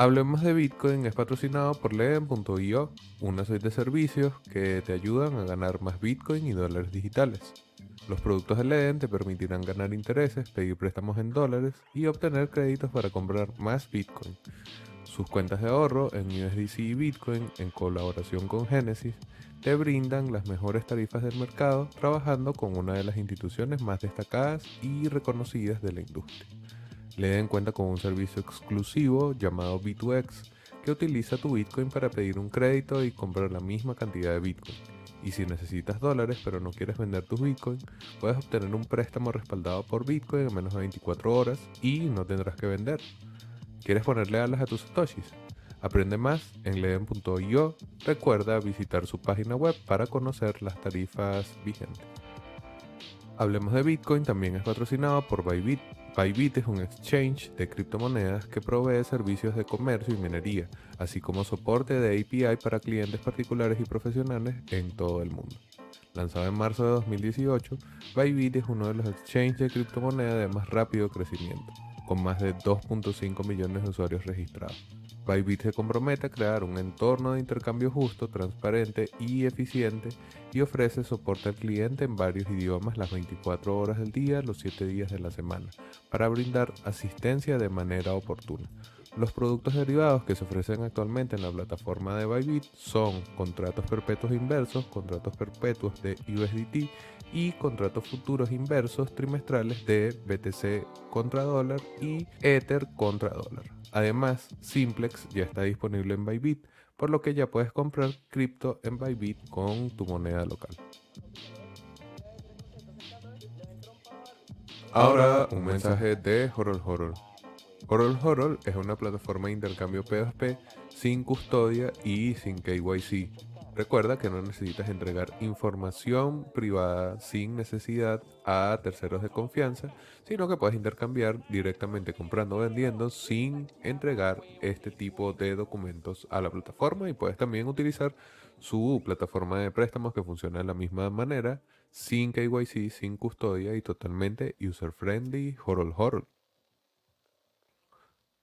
Hablemos de Bitcoin es patrocinado por Leden.io, una serie de servicios que te ayudan a ganar más Bitcoin y dólares digitales. Los productos de Leden te permitirán ganar intereses, pedir préstamos en dólares y obtener créditos para comprar más Bitcoin. Sus cuentas de ahorro en USDC y Bitcoin, en colaboración con Genesis, te brindan las mejores tarifas del mercado trabajando con una de las instituciones más destacadas y reconocidas de la industria. Leden cuenta con un servicio exclusivo llamado B2X que utiliza tu Bitcoin para pedir un crédito y comprar la misma cantidad de Bitcoin. Y si necesitas dólares pero no quieres vender tus Bitcoin, puedes obtener un préstamo respaldado por Bitcoin en menos de 24 horas y no tendrás que vender. ¿Quieres ponerle alas a tus satoshis? Aprende más en leden.io. Recuerda visitar su página web para conocer las tarifas vigentes. Hablemos de Bitcoin también es patrocinado por Bybit. Bybit es un exchange de criptomonedas que provee servicios de comercio y minería, así como soporte de API para clientes particulares y profesionales en todo el mundo. Lanzado en marzo de 2018, Bybit es uno de los exchanges de criptomonedas de más rápido crecimiento, con más de 2.5 millones de usuarios registrados. Bybit se compromete a crear un entorno de intercambio justo, transparente y eficiente y ofrece soporte al cliente en varios idiomas las 24 horas del día, los 7 días de la semana, para brindar asistencia de manera oportuna. Los productos derivados que se ofrecen actualmente en la plataforma de Bybit son contratos perpetuos inversos, contratos perpetuos de USDT y contratos futuros inversos trimestrales de BTC contra dólar y Ether contra dólar. Además, Simplex ya está disponible en Bybit, por lo que ya puedes comprar cripto en Bybit con tu moneda local. Ahora un mensaje de Horol Horol. Horol Horol es una plataforma de intercambio P2P sin custodia y sin KYC Recuerda que no necesitas entregar información privada sin necesidad a terceros de confianza, sino que puedes intercambiar directamente comprando o vendiendo sin entregar este tipo de documentos a la plataforma y puedes también utilizar su plataforma de préstamos que funciona de la misma manera, sin KYC, sin custodia y totalmente user friendly, horol horol.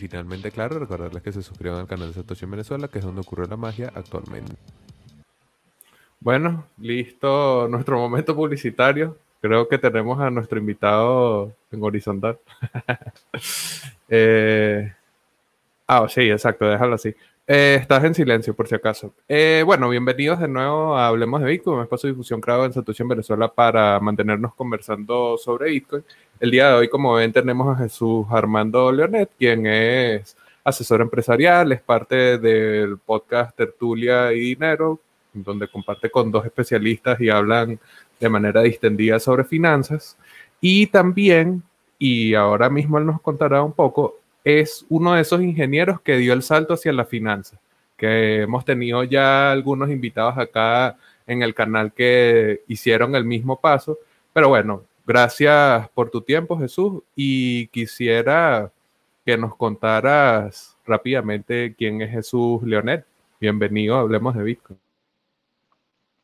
finalmente, claro, recordarles que se suscriban al canal de Satoshi en Venezuela, que es donde ocurre la magia actualmente. Bueno, listo nuestro momento publicitario. Creo que tenemos a nuestro invitado en horizontal. eh... Ah, sí, exacto, déjalo así. Eh, estás en silencio, por si acaso. Eh, bueno, bienvenidos de nuevo a Hablemos de Bitcoin, un espacio de difusión creado en Satoshi en Venezuela para mantenernos conversando sobre Bitcoin. El día de hoy, como ven, tenemos a Jesús Armando Leonet, quien es asesor empresarial, es parte del podcast Tertulia y Dinero, donde comparte con dos especialistas y hablan de manera distendida sobre finanzas. Y también, y ahora mismo él nos contará un poco, es uno de esos ingenieros que dio el salto hacia la finanza, que hemos tenido ya algunos invitados acá en el canal que hicieron el mismo paso, pero bueno, gracias por tu tiempo Jesús y quisiera que nos contaras rápidamente quién es Jesús Leonet. Bienvenido, hablemos de Bitcoin.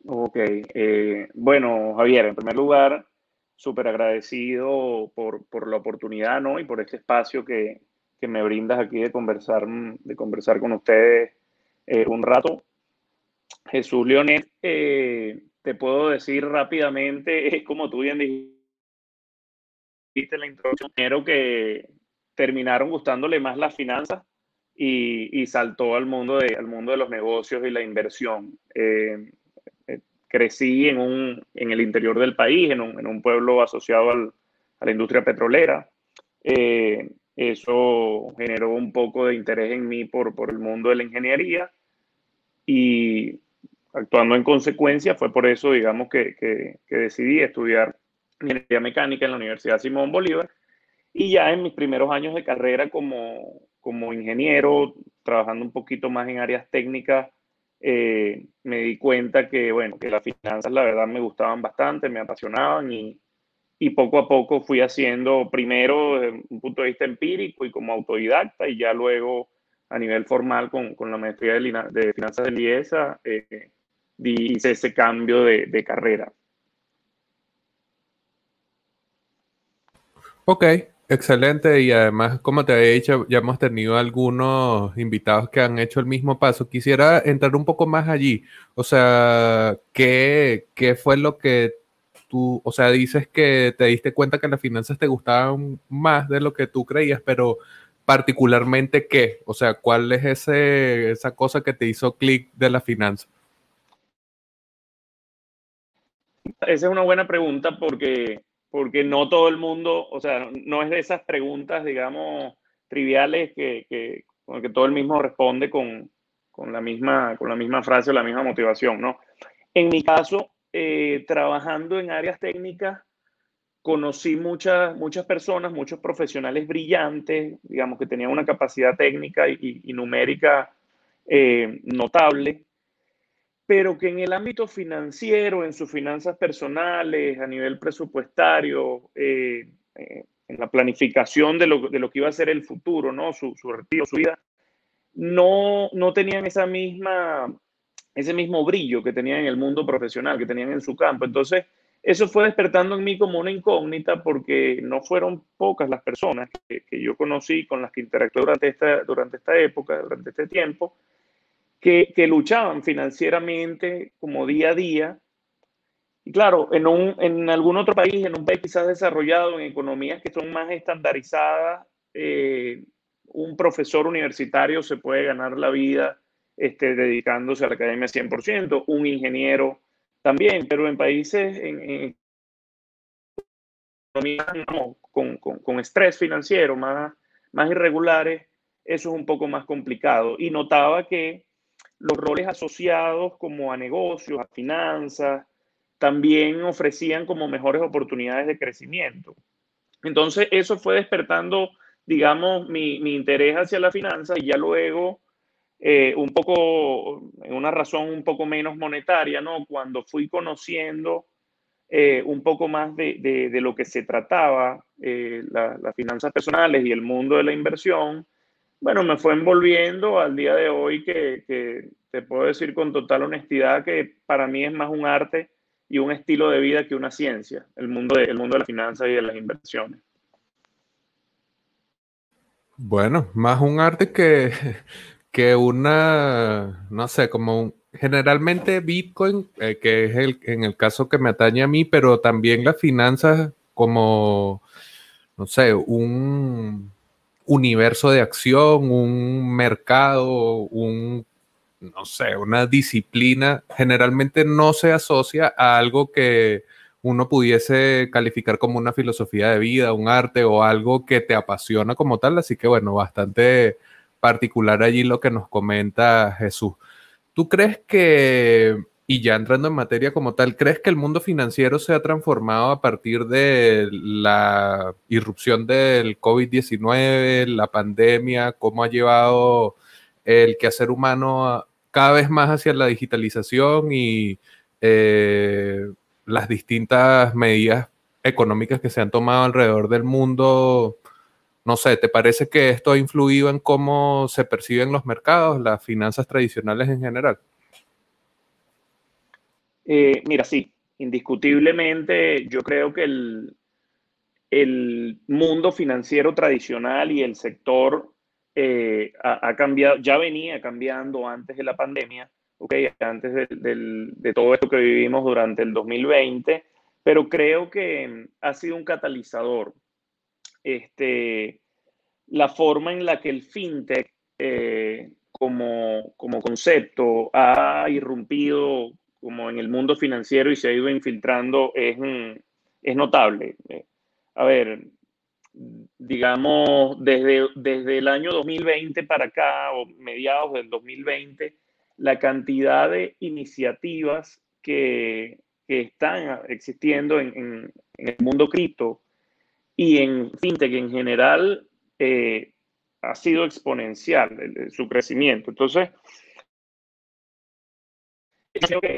Ok, eh, bueno Javier, en primer lugar, súper agradecido por, por, la oportunidad ¿no? y por este espacio que, que me brindas aquí de conversar, de conversar con ustedes eh, un rato. Jesús Leonet, eh, te puedo decir rápidamente, como tú bien dijiste la introducción, pero que terminaron gustándole más las finanzas y, y saltó al mundo, de, al mundo de los negocios y la inversión. Eh, crecí en, un, en el interior del país, en un, en un pueblo asociado al, a la industria petrolera. Eso generó un poco de interés en mí por, por el mundo de la ingeniería y actuando en consecuencia fue por eso, digamos, que, que, decidí estudiar ingeniería mecánica en la Universidad Simón Bolívar y ya en mis primeros años de carrera como, como ingeniero trabajando un poquito más en áreas técnicas, eh, me di cuenta que, bueno, que las finanzas la verdad me gustaban bastante, me apasionaban y, y poco a poco fui haciendo primero un punto de vista empírico y como autodidacta y ya luego a nivel formal con, con la maestría de, finanzas de IESA eh, hice ese cambio de, carrera. Ok, excelente y además como te había dicho ya hemos tenido algunos invitados que han hecho el mismo paso. Quisiera entrar un poco más allí, o sea, ¿qué, qué fue lo que o sea, dices que te diste cuenta que las finanzas te gustaban más de lo que tú creías, pero particularmente qué? O sea, ¿cuál es esa cosa que te hizo clic de la finanza? Esa es una buena pregunta porque, porque no todo el mundo, o sea, no es de esas preguntas, digamos, triviales que, que, con que todo el mismo responde con, con, la misma, con la misma frase o la misma motivación, ¿no? En mi caso, eh, trabajando en áreas técnicas, conocí muchas, muchas personas, muchos profesionales brillantes, digamos, que tenían una capacidad técnica y, numérica eh, notable, pero que en el ámbito financiero, en sus finanzas personales, a nivel presupuestario, eh, en la planificación de lo, de lo, que iba a ser el futuro, ¿no? su, su retiro, su vida, no, no tenían esa misma ese mismo brillo que tenían en el mundo profesional, que tenían en su campo. Entonces, eso fue despertando en mí como una incógnita porque no fueron pocas las personas que, yo conocí, con las que interactué durante esta, durante esta época, durante este tiempo, que, luchaban financieramente como día a día. Y claro, en, un, en algún otro país, en un país quizás desarrollado, en economías que son más estandarizadas, eh, un profesor universitario se puede ganar la vida este, dedicándose a la academia 100%, un ingeniero también, pero en países en, con, con, con, estrés financiero más, más irregulares, eso es un poco más complicado. Y notaba que los roles asociados como a negocios, a finanzas, también ofrecían como mejores oportunidades de crecimiento. Entonces, eso fue despertando, digamos, mi, mi interés hacia la finanza y ya luego eh, un poco, en una razón un poco menos monetaria, ¿no? Cuando fui conociendo eh, un poco más de, de, lo que se trataba, eh, las finanzas personales y el mundo de la inversión, bueno, me fue envolviendo al día de hoy que, que, te puedo decir con total honestidad que para mí es más un arte y un estilo de vida que una ciencia, el mundo de, el mundo de las finanzas y de las inversiones. Bueno, más un arte que, que una, no sé, como generalmente Bitcoin, eh, que es el, en el caso que me atañe a mí, pero también las finanzas como, no sé, un universo de acción, un mercado, un, no sé, una disciplina, generalmente no se asocia a algo que uno pudiese calificar como una filosofía de vida, un arte o algo que te apasiona como tal, así que bueno, bastante particular allí lo que nos comenta Jesús. ¿Tú crees que, y ya entrando en materia como tal, crees que el mundo financiero se ha transformado a partir de la irrupción del COVID-19, la pandemia, cómo ha llevado el quehacer humano cada vez más hacia la digitalización y eh, las distintas medidas económicas que se han tomado alrededor del mundo no sé, ¿te parece que esto ha influido en cómo se perciben los mercados, las finanzas tradicionales en general? Eh, mira, sí, indiscutiblemente yo creo que el, el mundo financiero tradicional y el sector eh, ha, cambiado, ya venía cambiando antes de la pandemia, okay, antes de, de todo esto que vivimos durante el 2020, pero creo que ha sido un catalizador este, la forma en la que el fintech eh, como, como concepto ha irrumpido como en el mundo financiero y se ha ido infiltrando es, es notable. A ver, digamos, desde, desde el año 2020 para acá, o mediados del 2020, la cantidad de iniciativas que, que están existiendo en, en, en, el mundo cripto y en fintech en general, eh, ha sido exponencial su crecimiento. Entonces,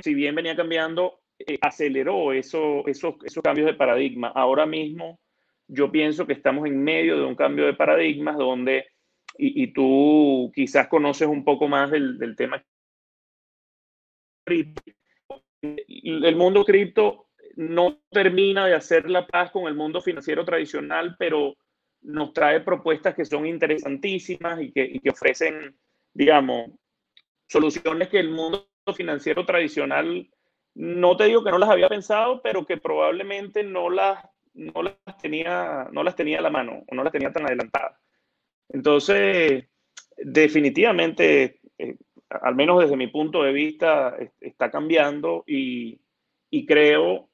si bien venía cambiando, eh, aceleró eso, esos, esos cambios de paradigma. Ahora mismo yo pienso que estamos en medio de un cambio de paradigmas donde, y, tú quizás conoces un poco más del, del tema el mundo cripto no termina de hacer la paz con el mundo financiero tradicional, pero nos trae propuestas que son interesantísimas y que, ofrecen, digamos, soluciones que el mundo financiero tradicional, no te digo que no las había pensado, pero que probablemente no las, no las, tenía, no las tenía a la mano o no las tenía tan adelantadas. Entonces, definitivamente, eh, al menos desde mi punto de vista, está cambiando y, y creo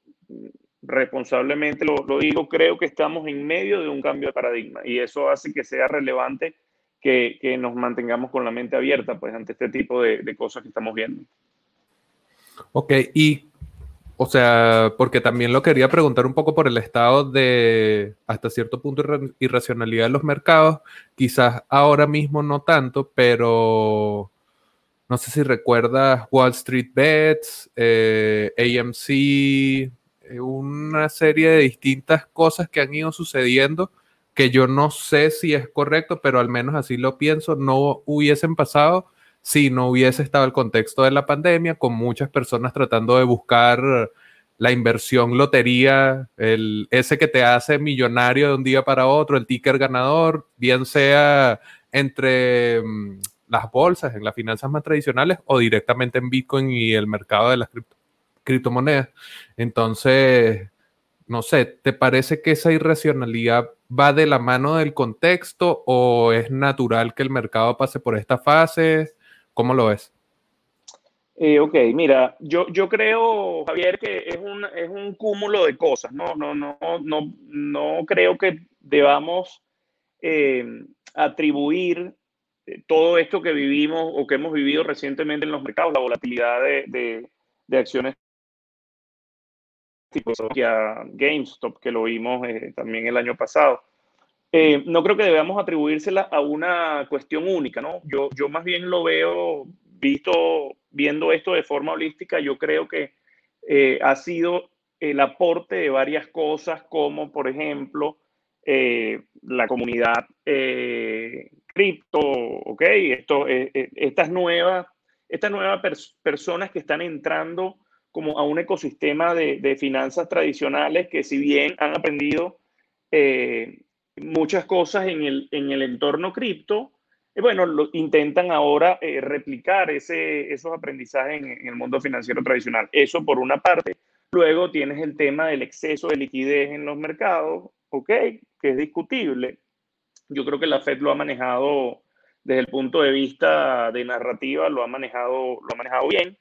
responsablemente lo, digo, creo que estamos en medio de un cambio de paradigma y eso hace que sea relevante que, nos mantengamos con la mente abierta pues, ante este tipo de, cosas que estamos viendo. Ok, y o sea, porque también lo quería preguntar un poco por el estado de, hasta cierto punto, irracionalidad de los mercados. Quizás ahora mismo no tanto, pero no sé si recuerdas Wall Street Bets, eh, AMC, una serie de distintas cosas que han ido sucediendo que yo no sé si es correcto, pero al menos así lo pienso, no hubiesen pasado si no hubiese estado el contexto de la pandemia, con muchas personas tratando de buscar la inversión lotería, el, ese que te hace millonario de un día para otro, el ticker ganador, bien sea entre mm, las bolsas, en las finanzas más tradicionales o directamente en Bitcoin y el mercado de las cripto criptomonedas. Entonces, no sé, ¿te parece que esa irracionalidad va de la mano del contexto o es natural que el mercado pase por esta fase? ¿Cómo lo ves? Eh, ok, mira, yo, yo creo, Javier, que es un, es un cúmulo de cosas. No, no, no, no, no creo que debamos eh, atribuir eh, todo esto que vivimos o que hemos vivido recientemente en los mercados, la volatilidad de, de acciones tipo GameStop, que lo vimos eh, también el año pasado. Eh, no creo que debamos atribuírsela a una cuestión única, ¿no? Yo, yo más bien lo veo, visto, viendo esto de forma holística, yo creo que eh, ha sido el aporte de varias cosas, como por ejemplo la comunidad cripto, ¿ok? Esto, estas nuevas, estas nuevas personas que están entrando como a un ecosistema de, finanzas tradicionales que si bien han aprendido eh, muchas cosas en el, en el entorno cripto, eh, bueno, lo, intentan ahora eh, replicar ese, esos aprendizajes en, el mundo financiero tradicional. Eso por una parte. Luego tienes el tema del exceso de liquidez en los mercados, ¿ok? Que es discutible. Yo creo que la Fed lo ha manejado desde el punto de vista de narrativa, lo ha manejado, lo ha manejado bien.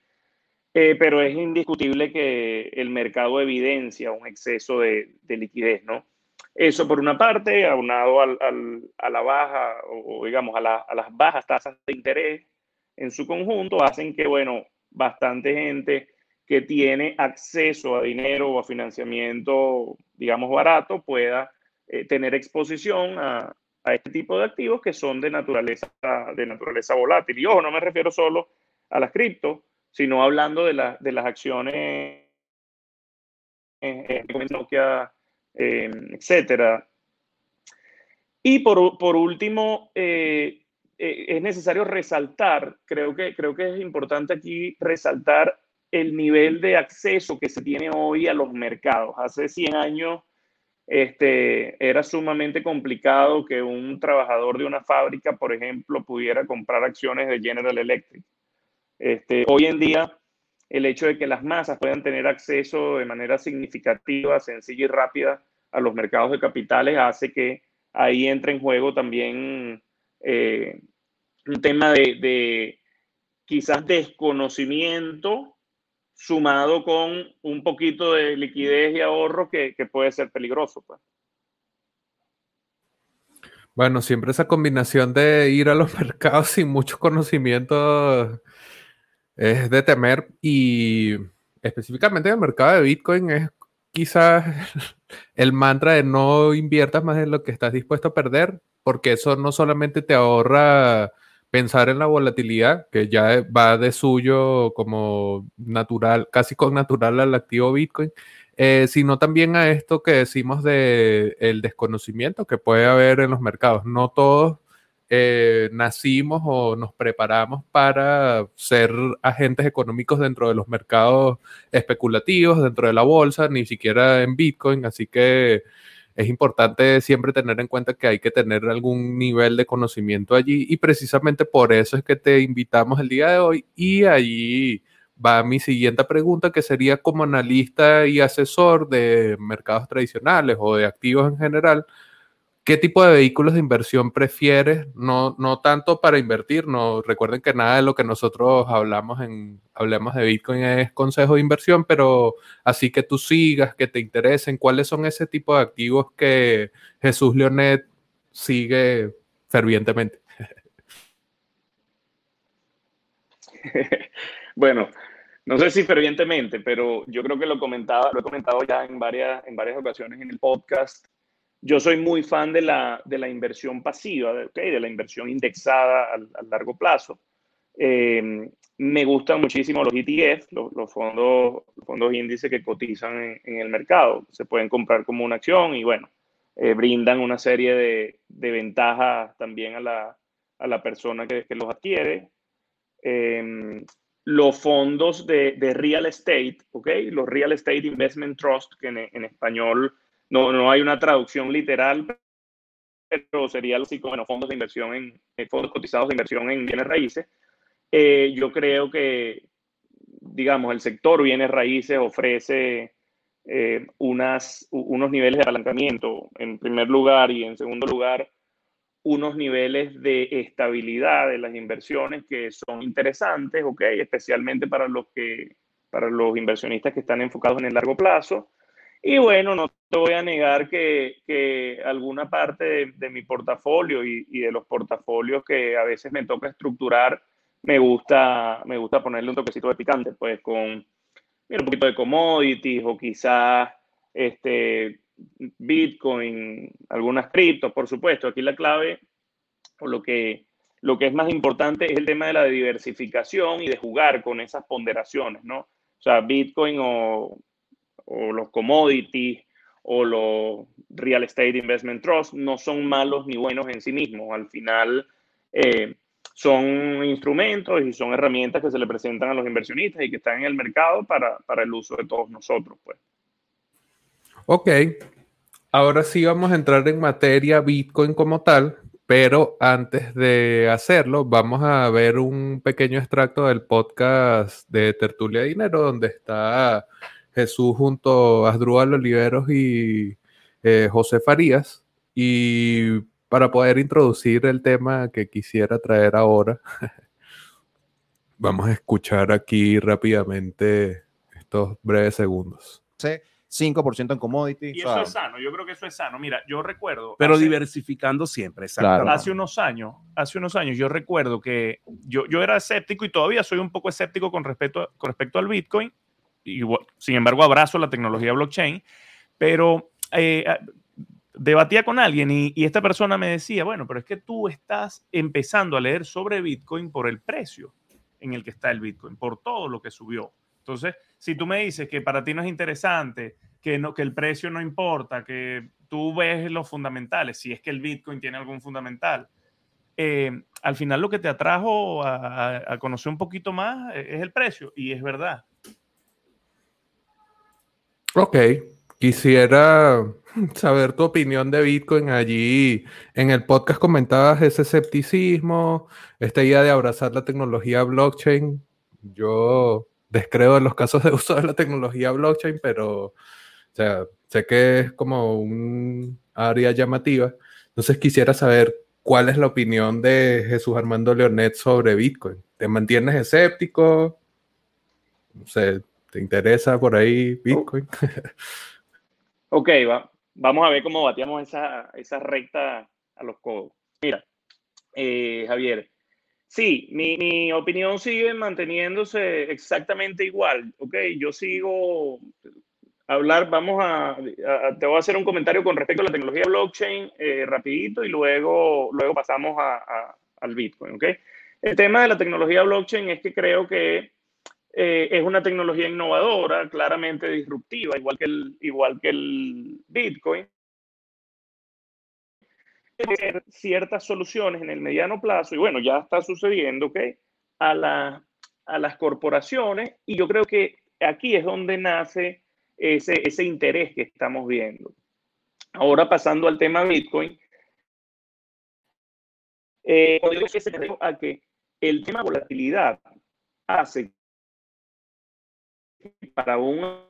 Eh, pero es indiscutible que el mercado evidencia un exceso de, liquidez, ¿no? Eso por una parte, aunado al, a la baja, o digamos, a, las bajas tasas de interés en su conjunto, hacen que, bueno, bastante gente que tiene acceso a dinero o a financiamiento, digamos, barato, pueda eh, tener exposición a, este tipo de activos que son de naturaleza, de naturaleza volátil. Y ojo, no me refiero solo a las criptos, sino hablando de, de las acciones en Nokia, eh, etcétera. Y por, por último, eh, eh, es necesario resaltar, creo que, creo que es importante aquí resaltar el nivel de acceso que se tiene hoy a los mercados. Hace 100 años este, era sumamente complicado que un trabajador de una fábrica, por ejemplo, pudiera comprar acciones de General Electric. Este, hoy en día, el hecho de que las masas puedan tener acceso de manera significativa, sencilla y rápida a los mercados de capitales hace que ahí entre en juego también eh, un tema de, quizás desconocimiento sumado con un poquito de liquidez y ahorro que, puede ser peligroso. Pues. Bueno, siempre esa combinación de ir a los mercados sin mucho conocimiento es de temer y específicamente en el mercado de Bitcoin es quizás el mantra de no inviertas más de lo que estás dispuesto a perder. porque eso no solamente te ahorra pensar en la volatilidad, que ya va de suyo como natural, casi con natural al activo Bitcoin, eh, sino también a esto que decimos de el desconocimiento que puede haber en los mercados. No todos eh, nacimos o nos preparamos para ser agentes económicos dentro de los mercados especulativos, dentro de la bolsa, ni siquiera en Bitcoin, así que es importante siempre tener en cuenta que hay que tener algún nivel de conocimiento allí. Y precisamente por eso es que te invitamos el día de hoy. Y allí va mi siguiente pregunta que sería como analista y asesor de mercados tradicionales o de activos en general, ¿Qué tipo de vehículos de inversión prefieres? No, no tanto para invertir, no recuerden que nada de lo que nosotros hablamos en Hablemos de Bitcoin es consejo de inversión, pero así que tú sigas, que te interesen, ¿cuáles son ese tipo de activos que Jesús Leonet sigue fervientemente? bueno, no sé si fervientemente, pero yo creo que lo comentaba, lo he comentado ya en varias, en varias ocasiones en el podcast yo soy muy fan de la, de la inversión pasiva, ¿okay? de la inversión indexada a, largo plazo. Eh, me gustan muchísimo los ETF, los, fondos, fondos índices que cotizan en, el mercado. Se pueden comprar como una acción y bueno, eh, brindan una serie de, de ventajas también a la, a la persona que, que, los adquiere. Eh, los fondos de, de, real estate, ¿ok? Los real estate investment trust, que en, en español no, no hay una traducción literal, pero sería así como fondos de inversión en, fondos cotizados de inversión en bienes raíces. Eh, yo creo que, digamos, el sector bienes raíces ofrece eh, unas, unos niveles de apalancamiento, en primer lugar, y en segundo lugar, unos niveles de estabilidad de las inversiones que son interesantes, ¿ok? Especialmente para los, que, para los inversionistas que están enfocados en el largo plazo. Y bueno, no te voy a negar que, que alguna parte de, mi portafolio y, y, de los portafolios que a veces me toca estructurar, me gusta, me gusta ponerle un toquecito de picante, pues con un poquito de commodities o quizás este, Bitcoin, algunas criptos, por supuesto. Aquí la clave, o lo que, lo que es más importante, es el tema de la diversificación y de jugar con esas ponderaciones, ¿no? O sea, Bitcoin o o los commodities o los real estate investment trust no son malos ni buenos en sí mismos. Al final eh, son instrumentos y son herramientas que se le presentan a los inversionistas y que están en el mercado para, para el uso de todos nosotros. Pues. Ok, ahora sí vamos a entrar en materia Bitcoin como tal, pero antes de hacerlo, vamos a ver un pequeño extracto del podcast de Tertulia Dinero, donde está Jesús junto a Asdrúbal Oliveros y eh, José Farías. Y para poder introducir el tema que quisiera traer ahora, vamos a escuchar aquí rápidamente estos breves segundos. 5% en commodities. Y eso es sano, yo creo que eso es sano. Mira, yo recuerdo. Pero diversificando siempre, exacto. Hace unos años, hace unos años, yo recuerdo que yo, yo era escéptico y todavía soy un poco escéptico con respecto, con respecto al Bitcoin, sin embargo, abrazo la tecnología blockchain, pero eh, debatía con alguien y, esta persona me decía, bueno, pero es que tú estás empezando a leer sobre Bitcoin por el precio en el que está el Bitcoin, por todo lo que subió. Entonces, si tú me dices que para ti no es interesante, que, no, que el precio no importa, que tú ves los fundamentales, si es que el Bitcoin tiene algún fundamental, eh, al final lo que te atrajo a, a, conocer un poquito más es el precio, y es verdad. Ok, quisiera saber tu opinión de Bitcoin. Allí en el podcast comentabas ese escepticismo, esta idea de abrazar la tecnología blockchain. Yo descreo en los casos de uso de la tecnología blockchain, pero sé que es como un área llamativa. Entonces quisiera saber cuál es la opinión de Jesús Armando Leonet sobre Bitcoin. ¿Te mantienes escéptico? No sé, ¿Te interesa por ahí Bitcoin? ok, va. vamos a ver cómo bateamos esa, esa recta a los codos. Mira, eh, Javier, sí, mi, mi, opinión sigue manteniéndose exactamente igual, ¿ok? Yo sigo, hablar, vamos a, te voy a hacer un comentario con respecto a la tecnología blockchain eh, rapidito y luego, luego pasamos a, al Bitcoin, ¿ok? El tema de la tecnología blockchain es que creo que eh, es una tecnología innovadora, claramente disruptiva, igual que el, igual que el Bitcoin. Ciertas soluciones en el mediano plazo, y bueno, ya está sucediendo, ¿ok? A, a las corporaciones, y yo creo que aquí es donde nace ese, ese interés que estamos viendo. Ahora pasando al tema Bitcoin, eh, a que el tema volatilidad hace para un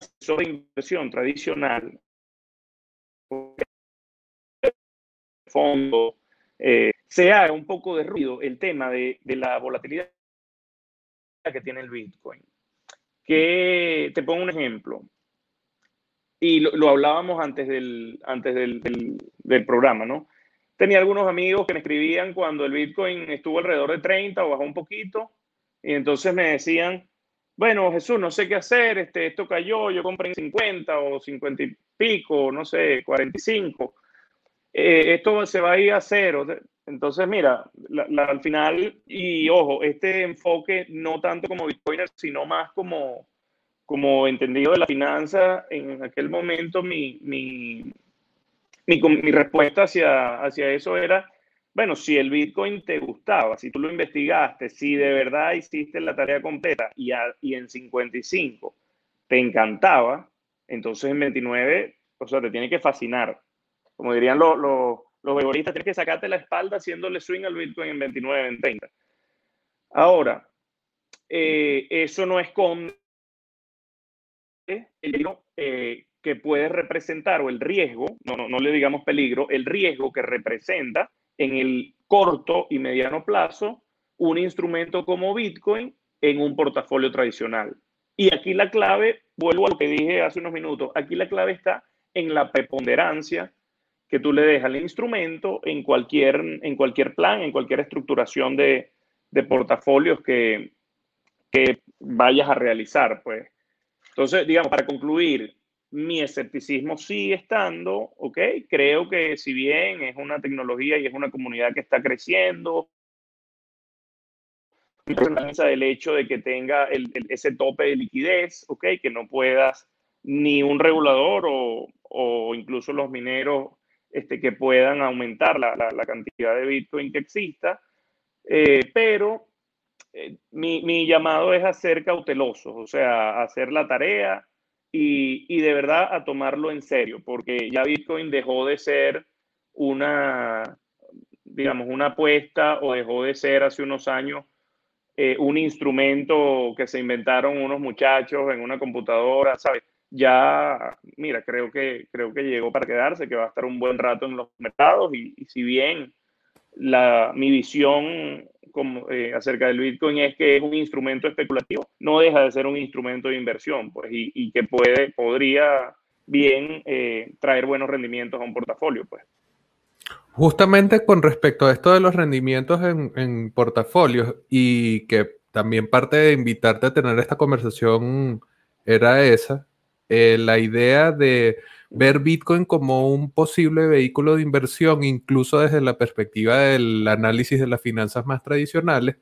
asesor inversión tradicional, fondo, eh, se haga un poco de ruido el tema de, de la volatilidad que tiene el Bitcoin. Que te pongo un ejemplo. Y lo, hablábamos antes, del, antes del, del, programa, ¿no? Tenía algunos amigos que me escribían cuando el Bitcoin estuvo alrededor de 30 o bajó un poquito. Y entonces me decían, bueno, Jesús, no sé qué hacer, este, esto cayó, yo compré en 50 o 50 y pico, no sé, 45. Eh, esto se va a ir a cero. Entonces, mira, al final, y ojo, este enfoque no tanto como Bitcoiner, sino más como, como entendido de la finanza, en aquel momento mi, mi, mi, mi respuesta hacia, hacia eso era, bueno, si el Bitcoin te gustaba, si tú lo investigaste, si de verdad hiciste la tarea completa y, y en 55 te encantaba, entonces en 29, o sea, te tiene que fascinar. Como dirían los los beboristas tienen que sacarte la espalda haciéndole swing al Bitcoin en 29, en 30. Ahora, eh, eso no esconde el peligro eh, que puede representar o el riesgo, no, no, no le digamos peligro, el riesgo que representa en el corto y mediano plazo un instrumento como Bitcoin en un portafolio tradicional. Y aquí la clave, vuelvo a lo que dije hace unos minutos, aquí la clave está en la preponderancia que tú le dejas al instrumento en cualquier, en cualquier plan, en cualquier estructuración de, de portafolios que, que vayas a realizar. Pues. Entonces, digamos, para concluir, mi escepticismo sigue estando, ¿ok? Creo que si bien es una tecnología y es una comunidad que está creciendo, del hecho de que tenga el, ese tope de liquidez, ¿ok? Que no puedas ni un regulador o, o incluso los mineros este, que puedan aumentar la, la, cantidad de Bitcoin que exista, eh, pero eh, mi, mi, llamado es a ser cautelosos, o sea, hacer la tarea y, de verdad a tomarlo en serio, porque ya Bitcoin dejó de ser una, digamos, una apuesta o dejó de ser hace unos años eh, un instrumento que se inventaron unos muchachos en una computadora, ¿sabes? ya, mira, creo que, creo que llegó para quedarse, que va a estar un buen rato en los mercados y, si bien la, mi visión como, eh, acerca del Bitcoin es que es un instrumento especulativo, no deja de ser un instrumento de inversión, pues, y, que puede, podría bien eh, traer buenos rendimientos a un portafolio, pues. Justamente con respecto a esto de los rendimientos en, en portafolios y que también parte de invitarte a tener esta conversación era esa, eh, la idea de ver Bitcoin como un posible vehículo de inversión, incluso desde la perspectiva del análisis de las finanzas más tradicionales,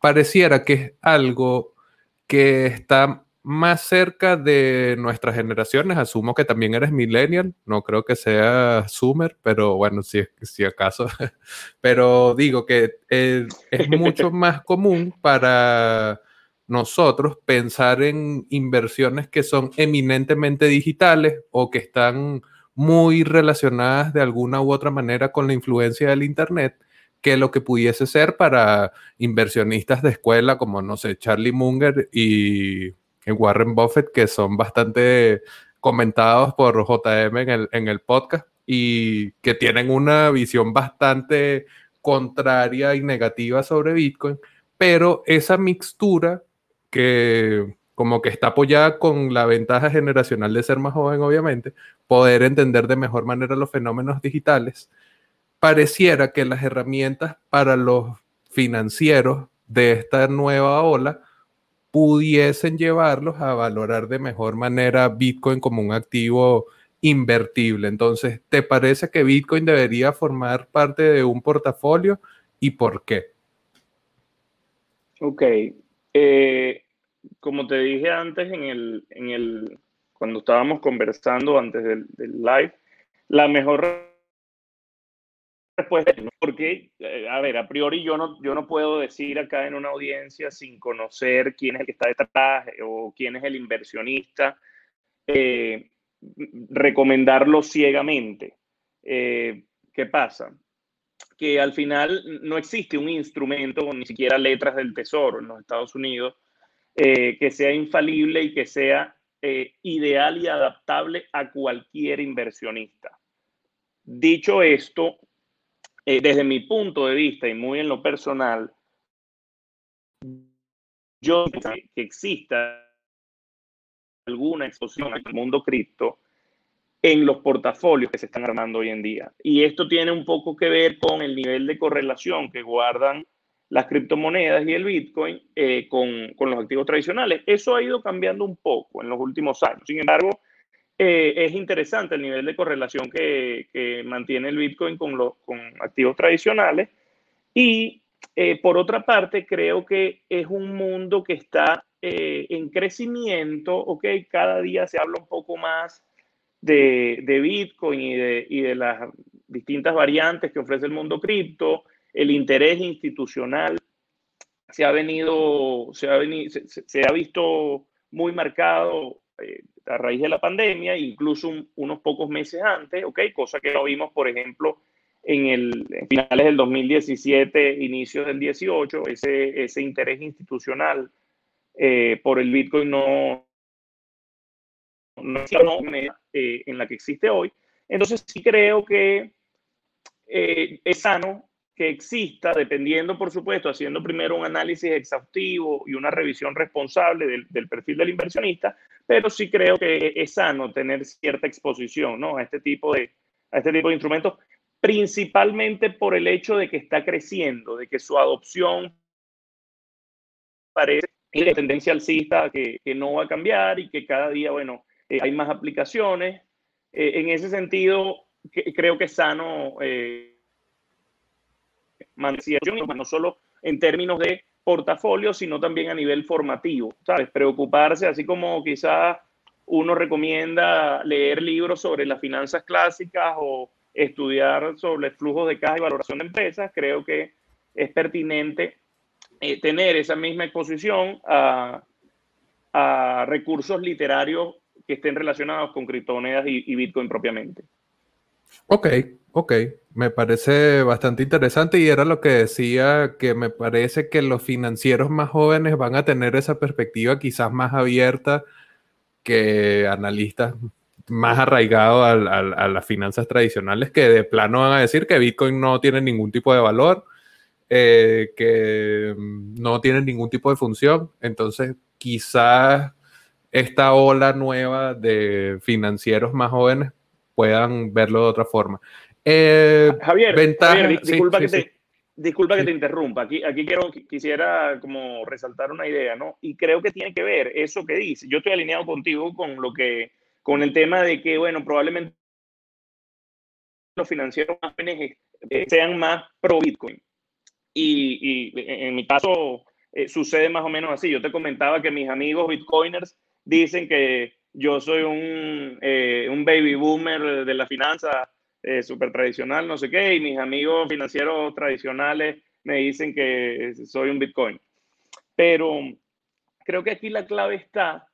pareciera que es algo que está más cerca de nuestras generaciones. Asumo que también eres millennial, no creo que sea Zoomer, pero bueno, si, si acaso. pero digo que eh, es mucho más común para nosotros pensar en inversiones que son eminentemente digitales o que están muy relacionadas de alguna u otra manera con la influencia del Internet que lo que pudiese ser para inversionistas de escuela como, no sé, Charlie Munger y Warren Buffett, que son bastante comentados por JM en el, en el podcast y que tienen una visión bastante contraria y negativa sobre Bitcoin, pero esa mixtura que como que está apoyada con la ventaja generacional de ser más joven, obviamente, poder entender de mejor manera los fenómenos digitales, pareciera que las herramientas para los financieros de esta nueva ola pudiesen llevarlos a valorar de mejor manera Bitcoin como un activo invertible. Entonces, ¿te parece que Bitcoin debería formar parte de un portafolio y por qué? Ok. Eh, como te dije antes en el, en el, cuando estábamos conversando antes del, live, la mejor respuesta, porque, eh, a ver, a priori yo no, yo no puedo decir acá en una audiencia sin conocer quién es el que está detrás o quién es el inversionista, eh, recomendarlo ciegamente. Eh, ¿Qué pasa? Que al final no existe un instrumento, ni siquiera letras del tesoro en los Estados Unidos, eh, que sea infalible y que sea eh, ideal y adaptable a cualquier inversionista. Dicho esto, eh, desde mi punto de vista y muy en lo personal, yo que exista alguna exposición al mundo cripto en los portafolios que se están armando hoy en día. Y esto tiene un poco que ver con el nivel de correlación que guardan las criptomonedas y el Bitcoin eh, con, con, los activos tradicionales. Eso ha ido cambiando un poco en los últimos años. Sin embargo, eh, es interesante el nivel de correlación que, que mantiene el Bitcoin con, los, con activos tradicionales. Y eh, por otra parte, creo que es un mundo que está en crecimiento, ¿ok? Cada día se habla un poco más de, de Bitcoin y de, y de las distintas variantes que ofrece el mundo cripto el interés institucional se ha venido, se ha, venido, se, ha visto muy marcado eh, a raíz de la pandemia, incluso unos pocos meses antes, ¿ok? Cosa que no vimos, por ejemplo, en, el, finales del 2017, inicios del 18, ese, ese interés institucional eh, por el Bitcoin no, no es eh, en la que existe hoy. Entonces sí creo que es sano que exista, dependiendo, por supuesto, haciendo primero un análisis exhaustivo y una revisión responsable del, perfil del inversionista, pero sí creo que es sano tener cierta exposición ¿no? a, este tipo de, a este tipo de instrumentos, principalmente por el hecho de que está creciendo, de que su adopción parece de tendencia alcista que, que no va a cambiar y que cada día, bueno, eh, hay más aplicaciones. Eh, en ese sentido, creo que es sano. Eh, no solo en términos de portafolio, sino también a nivel formativo, ¿sabes? Preocuparse, así como quizás uno recomienda leer libros sobre las finanzas clásicas o estudiar sobre flujos de caja y valoración de empresas, creo que es pertinente eh, tener esa misma exposición a, recursos literarios que estén relacionados con criptomonedas y Bitcoin propiamente. Ok, ok, me parece bastante interesante y era lo que decía, que me parece que los financieros más jóvenes van a tener esa perspectiva quizás más abierta que analistas más arraigados a, las finanzas tradicionales que de plano van a decir que Bitcoin no tiene ningún tipo de valor, eh, que no tiene ningún tipo de función. Entonces, quizás esta ola nueva de financieros más jóvenes puedan verlo de otra forma. Eh, Javier, disculpa, que, te, disculpa que te interrumpa. Aquí, aquí quiero, quisiera como resaltar una idea, ¿no? Y creo que tiene que ver eso que dice. Yo estoy alineado contigo con lo que, con el tema de que, bueno, probablemente los financieros eh, sean más pro Bitcoin. Y, y en mi caso eh, sucede más o menos así. Yo te comentaba que mis amigos Bitcoiners dicen que yo soy un, eh, un baby boomer de la finanza eh, súper tradicional, no sé qué, y mis amigos financieros tradicionales me dicen que soy un Bitcoin. Pero creo que aquí la clave está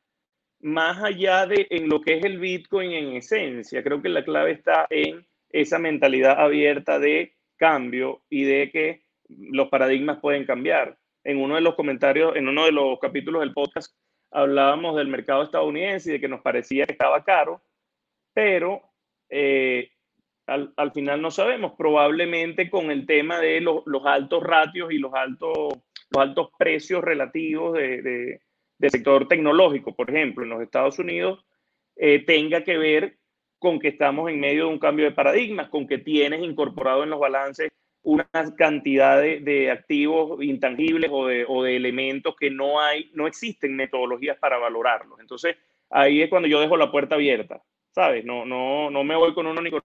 más allá de en lo que es el Bitcoin en esencia, creo que la clave está en esa mentalidad abierta de cambio y de que los paradigmas pueden cambiar. En uno de los comentarios, en uno de los capítulos del podcast, hablábamos del mercado estadounidense y de que nos parecía que estaba caro, pero eh, al, final no sabemos, probablemente con el tema de los altos ratios y los altos, los altos precios relativos de, del sector tecnológico, por ejemplo, en los Estados Unidos, eh, tenga que ver con que estamos en medio de un cambio de paradigmas, con que tienes incorporado en los balances una cantidad de, activos intangibles o de, o de, elementos que no hay, no existen metodologías para valorarlos. Entonces, ahí es cuando yo dejo la puerta abierta, ¿sabes? No, no, no me voy con uno ni con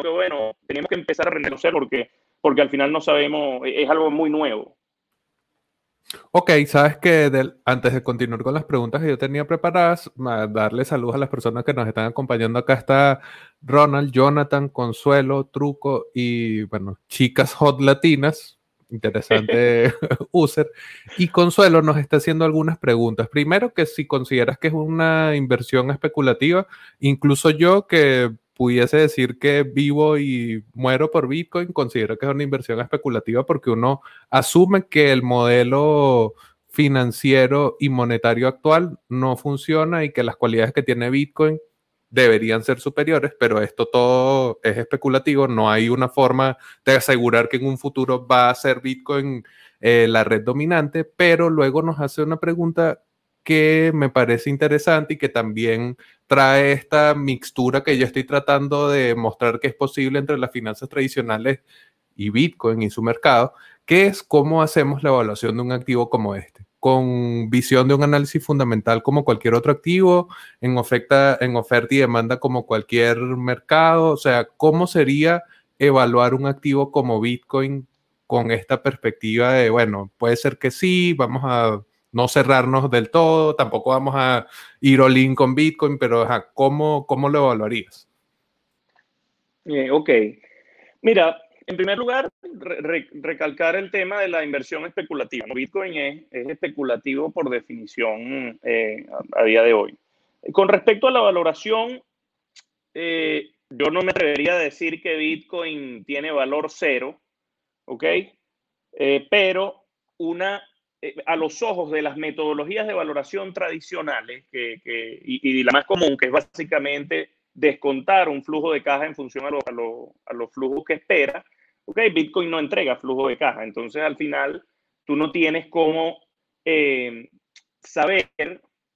que bueno, tenemos que empezar a reconocer porque, porque al final no sabemos, es algo muy nuevo. Ok, sabes que antes de continuar con las preguntas que yo tenía preparadas, darle saludos a las personas que nos están acompañando. Acá está Ronald, Jonathan, Consuelo, Truco y, bueno, chicas hot latinas. Interesante user. Y Consuelo nos está haciendo algunas preguntas. Primero, que si consideras que es una inversión especulativa, incluso yo que pudiese decir que vivo y muero por Bitcoin, considero que es una inversión especulativa porque uno asume que el modelo financiero y monetario actual no funciona y que las cualidades que tiene Bitcoin deberían ser superiores, pero esto todo es especulativo, no hay una forma de asegurar que en un futuro va a ser Bitcoin eh, la red dominante, pero luego nos hace una pregunta que me parece interesante y que también trae esta mixtura que yo estoy tratando de mostrar que es posible entre las finanzas tradicionales y Bitcoin y su mercado, que es cómo hacemos la evaluación de un activo como este, con visión de un análisis fundamental como cualquier otro activo, en oferta, en oferta y demanda como cualquier mercado, o sea, cómo sería evaluar un activo como Bitcoin con esta perspectiva de, bueno, puede ser que sí, vamos a no cerrarnos del todo, tampoco vamos a ir all in con Bitcoin, pero ¿cómo, ¿cómo, lo evaluarías? Eh, ok. Mira, en primer lugar, recalcar el tema de la inversión especulativa. Bitcoin es, especulativo por definición eh, a, día de hoy. Con respecto a la valoración, eh, yo no me atrevería a decir que Bitcoin tiene valor cero, ¿ok? pero una eh, a los ojos de las metodologías de valoración tradicionales que, y, la más común, que es básicamente descontar un flujo de caja en función a, a, los flujos que espera, okay, Bitcoin no entrega flujo de caja. Entonces, al final, tú no tienes cómo eh, saber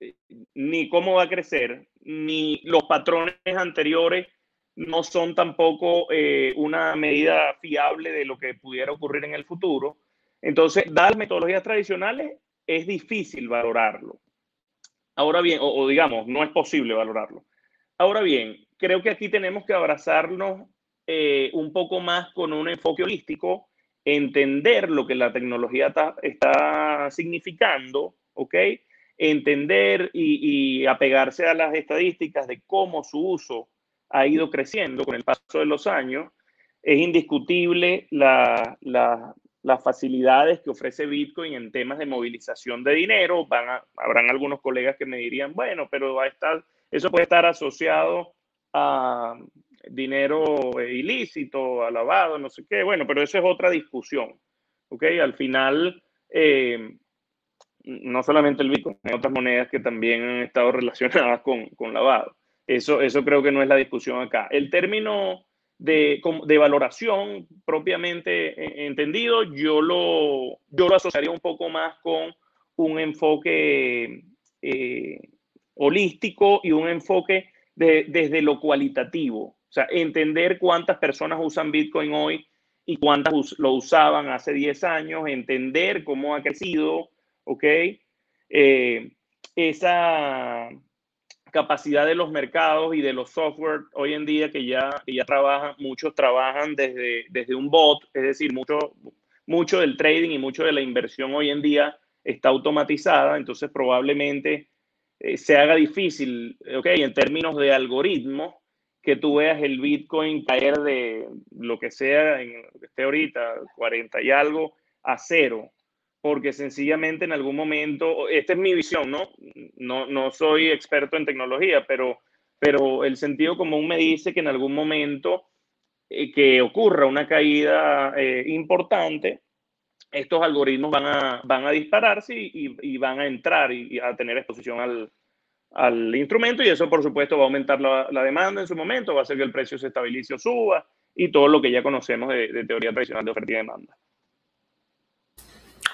eh, ni cómo va a crecer, ni los patrones anteriores no son tampoco una medida fiable de lo que pudiera ocurrir en el futuro. Entonces, dar metodologías tradicionales es difícil valorarlo. Ahora bien, o, digamos, no es posible valorarlo. Ahora bien, creo que aquí tenemos que abrazarnos eh, un poco más con un enfoque holístico, entender lo que la tecnología está, significando, ¿ok? Entender y, apegarse a las estadísticas de cómo su uso ha ido creciendo con el paso de los años. Es indiscutible la, las facilidades que ofrece Bitcoin en temas de movilización de dinero. Van a, habrán algunos colegas que me dirían, bueno, pero va a estar, eso puede estar asociado a dinero ilícito, a lavado, no sé qué. Bueno, pero eso es otra discusión. ¿Ok? Al final, eh, no solamente el Bitcoin, hay otras monedas que también han estado relacionadas con, con lavado. Eso, eso creo que no es la discusión acá. El término de, valoración propiamente eh, entendido, yo lo, yo lo asociaría un poco más con un enfoque eh, holístico y un enfoque de, desde lo cualitativo. O sea, entender cuántas personas usan Bitcoin hoy y cuántas lo usaban hace 10 años, entender cómo ha crecido, ¿ok? Eh, esa, capacidad de los mercados y de los software hoy en día que ya, ya trabajan, muchos trabajan desde, desde un bot, es decir, mucho, mucho del trading y mucho de la inversión hoy en día está automatizada, entonces probablemente eh, se haga difícil, ok, en términos de algoritmo, que tú veas el Bitcoin caer de lo que sea, en lo que esté ahorita, 40 y algo, a cero porque sencillamente en algún momento, esta es mi visión, ¿no? No, no soy experto en tecnología, pero, pero el sentido común me dice que en algún momento eh, que ocurra una caída eh, importante, estos algoritmos van a, van a dispararse y, y, van a entrar y, a tener exposición al, al, instrumento y eso por supuesto va a aumentar la, la, demanda en su momento, va a hacer que el precio se estabilice o suba y todo lo que ya conocemos de, de teoría tradicional de oferta y demanda.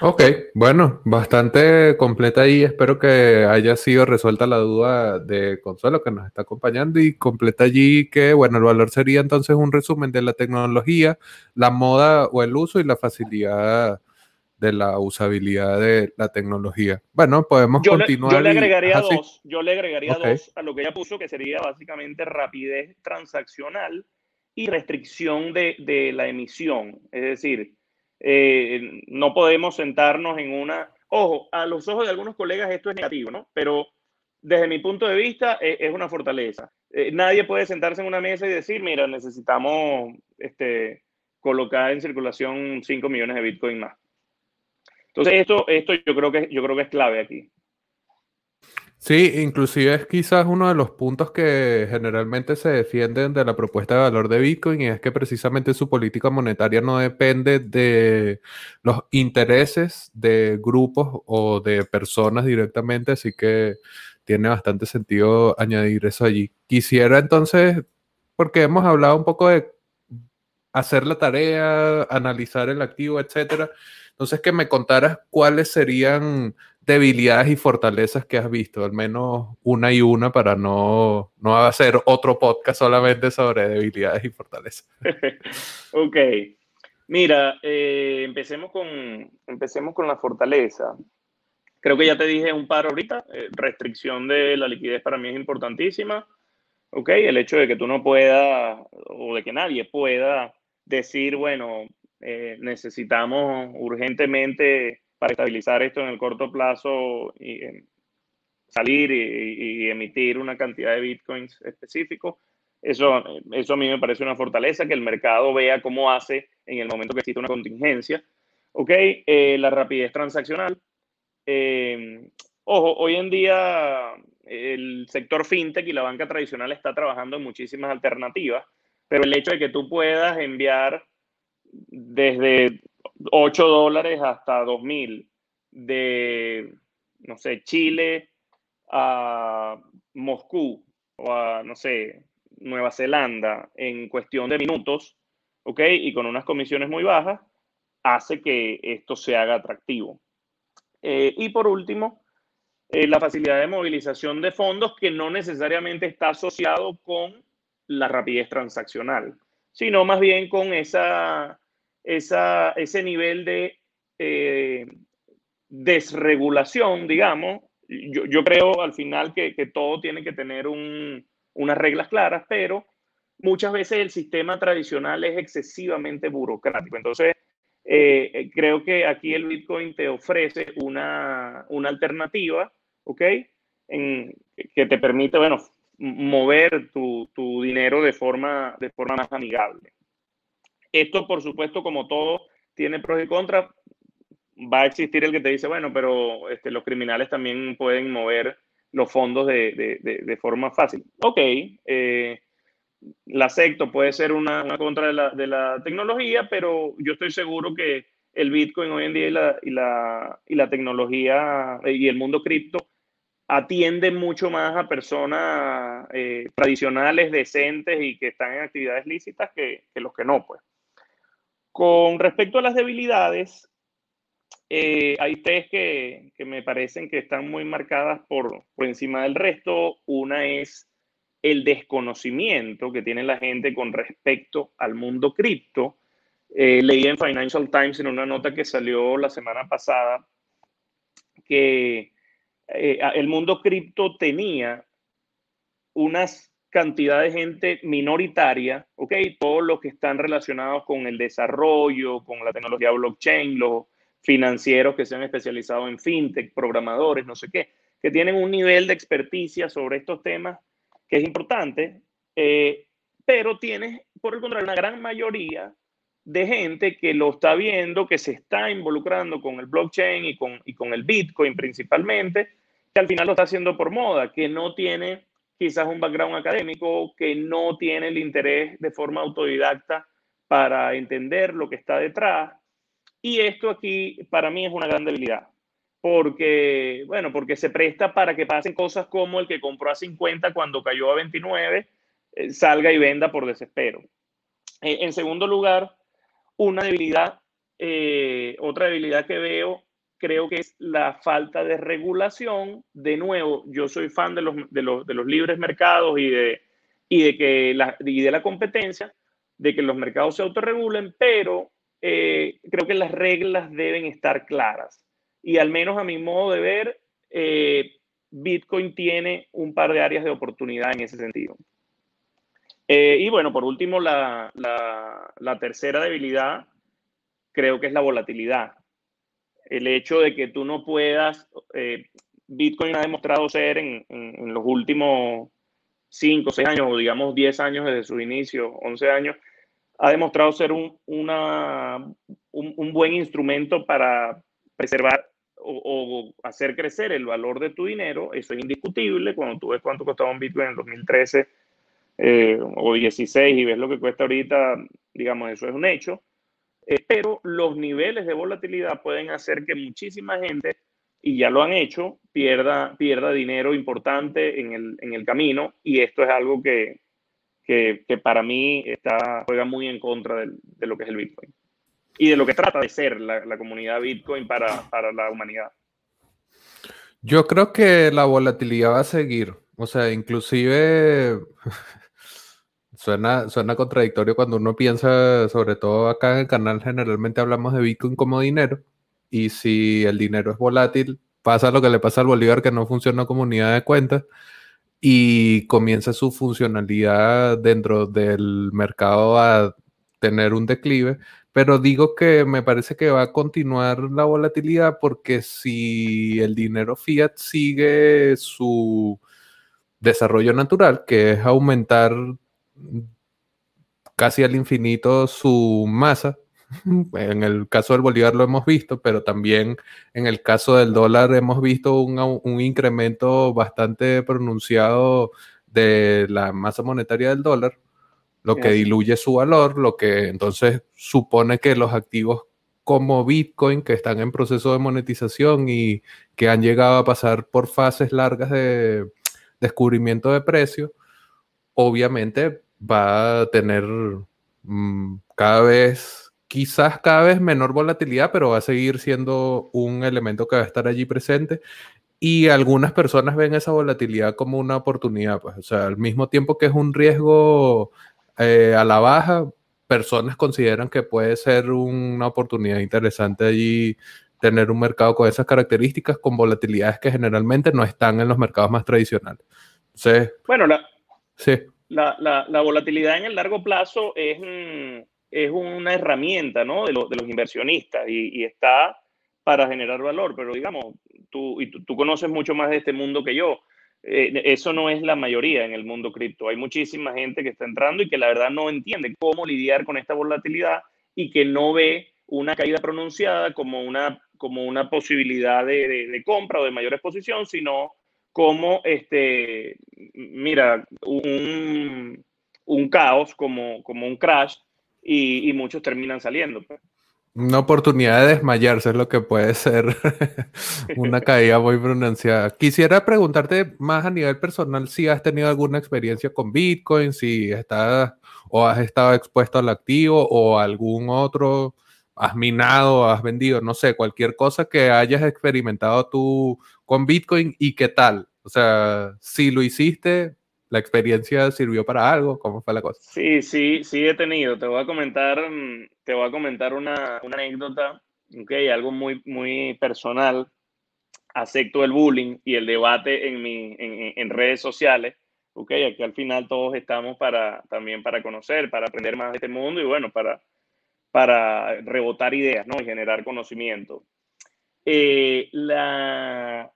Ok, bueno, bastante completa ahí. Espero que haya sido resuelta la duda de Consuelo que nos está acompañando y completa allí que, bueno, el valor sería entonces un resumen de la tecnología, la moda o el uso y la facilidad de la usabilidad de la tecnología. Bueno, podemos Yo le, continuar. yo le y- agregaría sí. dos, yo le agregaría Ok. dos a lo que ella puso, que sería básicamente rapidez transaccional y restricción de, de la emisión. Es decir, eh, no podemos sentarnos en una... Ojo, a los ojos de algunos colegas esto es negativo, ¿no? Pero desde mi punto de vista eh, es una fortaleza. Eh, nadie puede sentarse en una mesa y decir, mira, necesitamos este, colocar en circulación 5 millones de Bitcoin más. Entonces, esto, esto yo, creo que, yo creo que es clave aquí. Sí, inclusive es quizás uno de los puntos que generalmente se defienden de la propuesta de valor de Bitcoin y es que precisamente su política monetaria no depende de los intereses de grupos o de personas directamente, así que tiene bastante sentido añadir eso allí. Quisiera entonces, porque hemos hablado un poco de hacer la tarea, analizar el activo, etcétera. Entonces, que me contaras cuáles serían debilidades y fortalezas que has visto, al menos una y una, para no, no hacer otro podcast solamente sobre debilidades y fortalezas. ok. Mira, eh, empecemos, con, empecemos con la fortaleza. Creo que ya te dije un par ahorita. eh, restricción de la liquidez para mí es importantísima. Ok, el hecho de que tú no puedas, o de que nadie pueda decir, bueno, eh, necesitamos urgentemente para estabilizar esto en el corto plazo y eh, salir y, emitir una cantidad de bitcoins específicos. Eso, eso a mí me parece una fortaleza, que el mercado vea cómo hace en el momento que existe una contingencia. Ok, eh, la rapidez transaccional. Eh, ojo, hoy en día el sector fintech y la banca tradicional está trabajando en muchísimas alternativas, pero el hecho de que tú puedas enviar desde 8 dólares hasta 2000 de, no sé, Chile a Moscú o a, no sé, Nueva Zelanda en cuestión de minutos, ¿ok? Y con unas comisiones muy bajas, hace que esto se haga atractivo. Eh, y por último, eh, la facilidad de movilización de fondos que no necesariamente está asociado con la rapidez transaccional, sino más bien con esa, ese nivel de eh, desregulación, digamos. Yo, creo al final que, todo tiene que tener un, unas reglas claras, pero muchas veces el sistema tradicional es excesivamente burocrático. Entonces, eh, creo que aquí el Bitcoin te ofrece una, una alternativa, ¿ok? Que te permite, bueno, mover tu, tu, dinero de forma, de forma más amigable. Esto, por supuesto, como todo, tiene pros y contras. Va a existir el que te dice, bueno, pero este, los criminales también pueden mover los fondos de, de, forma fácil. Ok, eh, la secto puede ser una, contra de la, de la, tecnología, pero yo estoy seguro que el Bitcoin hoy en día y la, y la, y la tecnología y el mundo cripto atiende mucho más a personas eh, tradicionales, decentes y que están en actividades lícitas que, que, los que no, pues. Con respecto a las debilidades, eh, hay tres que, que, me parecen que están muy marcadas por, por encima del resto. Una es el desconocimiento que tiene la gente con respecto al mundo cripto. Eh, leí en Financial Times en una nota que salió la semana pasada que eh, el mundo cripto tenía unas cantidad de gente minoritaria, ¿ok? Todos los que están relacionados con el desarrollo, con la tecnología blockchain, los financieros que se han especializado en fintech, programadores, no sé qué, que tienen un nivel de experticia sobre estos temas que es importante, eh, pero tienes, por el contrario, una gran mayoría de gente que lo está viendo, que se está involucrando con el blockchain y con, y con el Bitcoin principalmente, que al final lo está haciendo por moda, que no tiene quizás un background académico, que no tiene el interés de forma autodidacta para entender lo que está detrás. Y esto aquí para mí es una gran debilidad, porque, bueno, porque se presta para que pasen cosas como el que compró a 50 cuando cayó a 29, eh, salga y venda por desespero. Eh, en segundo lugar, una debilidad, eh, otra debilidad que veo creo que es la falta de regulación. De nuevo, yo soy fan de los, de los, de los libres mercados y de, y de, que la, y la competencia, de que los mercados se autorregulen, pero eh, creo que las reglas deben estar claras. Y al menos a mi modo de ver, eh, Bitcoin tiene un par de áreas de oportunidad en ese sentido. Eh, y bueno, por último, la, la, tercera debilidad creo que es la volatilidad. El hecho de que tú no puedas, eh, Bitcoin ha demostrado ser en, los últimos 5, 6 años o digamos 10 años desde su inicio, 11 años, ha demostrado ser un, una, un, buen instrumento para preservar o, o, hacer crecer el valor de tu dinero. Eso es indiscutible. Cuando tú ves cuánto costaba un Bitcoin en 2013 eh, o 16 y ves lo que cuesta ahorita, digamos, eso es un hecho. Pero los niveles de volatilidad pueden hacer que muchísima gente, y ya lo han hecho, pierda, pierda dinero importante en el, en el camino. Y esto es algo que, que, para mí juega muy en contra de lo que es el Bitcoin y de lo que trata de ser la, la comunidad Bitcoin para, para, la humanidad. Yo creo que la volatilidad va a seguir. O sea, inclusive suena, suena contradictorio cuando uno piensa, sobre todo acá en el canal, generalmente hablamos de Bitcoin como dinero. Y si el dinero es volátil, pasa lo que le pasa al Bolívar, que no funciona como unidad de cuentas y comienza su funcionalidad dentro del mercado a tener un declive, pero digo que me parece que va a continuar la volatilidad porque si el dinero fiat sigue su desarrollo natural, que es aumentar casi al infinito su masa, en el caso del bolívar lo hemos visto, pero también en el caso del dólar hemos visto un, un incremento bastante pronunciado de la masa monetaria del dólar lo que diluye su valor, lo que entonces supone que los activos como Bitcoin, que están en proceso de monetización y que han llegado a pasar por fases largas de descubrimiento de precio, obviamente va a tener mmm, cada vez, quizás cada vez menor volatilidad, pero va a seguir siendo un elemento que va a estar allí presente. Y algunas personas ven esa volatilidad como una oportunidad, pues, o sea, al mismo tiempo que es un riesgo eh, a la baja, personas consideran que puede ser una oportunidad interesante allí tener un mercado con esas características, con volatilidades que generalmente no están en los mercados más tradicionales. Entonces, bueno, la, la, la, la volatilidad en el largo plazo es, es una herramienta ¿no? de, lo, de los inversionistas y, está para generar valor, pero digamos, tú, y tú, tú conoces mucho más de este mundo que yo eh, eso no es la mayoría en el mundo cripto. Hay muchísima gente que está entrando y que la verdad no entiende cómo lidiar con esta volatilidad y que no ve una caída pronunciada como una, como una posibilidad de compra o de mayor exposición, sino como, este, mira, un, un caos, como, como un crash, y, y muchos terminan saliendo. Pues. Una oportunidad de desmayarse es lo que puede ser una caída muy pronunciada. Quisiera preguntarte más a nivel personal si has tenido alguna experiencia con Bitcoin, si estás o has estado expuesto al activo o algún otro, has minado, has vendido, no sé, cualquier cosa que hayas experimentado tú con Bitcoin y qué tal. O sea, si lo hiciste, ¿La experiencia sirvió para algo? ¿Cómo fue la cosa? Sí, sí, sí he tenido. Te voy a comentar, te voy a comentar una, anécdota, okay, algo muy, muy personal. Acepto el bullying y el debate en, mi, en redes sociales. Okay, aquí al final todos estamos para, también para conocer, para aprender más de este mundo y bueno, para, para rebotar ideas ¿no? y generar conocimiento. Eh, la,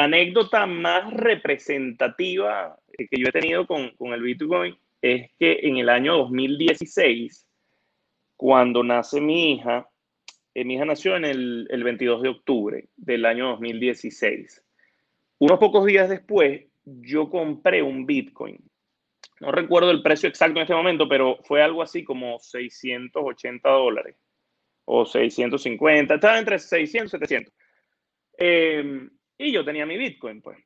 anécdota más representativa que yo he tenido con, con, el Bitcoin es que en el año 2016, cuando nace mi hija, eh, mi hija nació en el, el 22 de octubre del año 2016. Unos pocos días después, yo compré un Bitcoin. No recuerdo el precio exacto en este momento, pero fue algo así como 680 dólares o 650, estaba entre 600 y 700. Eh, y yo tenía mi Bitcoin, pues,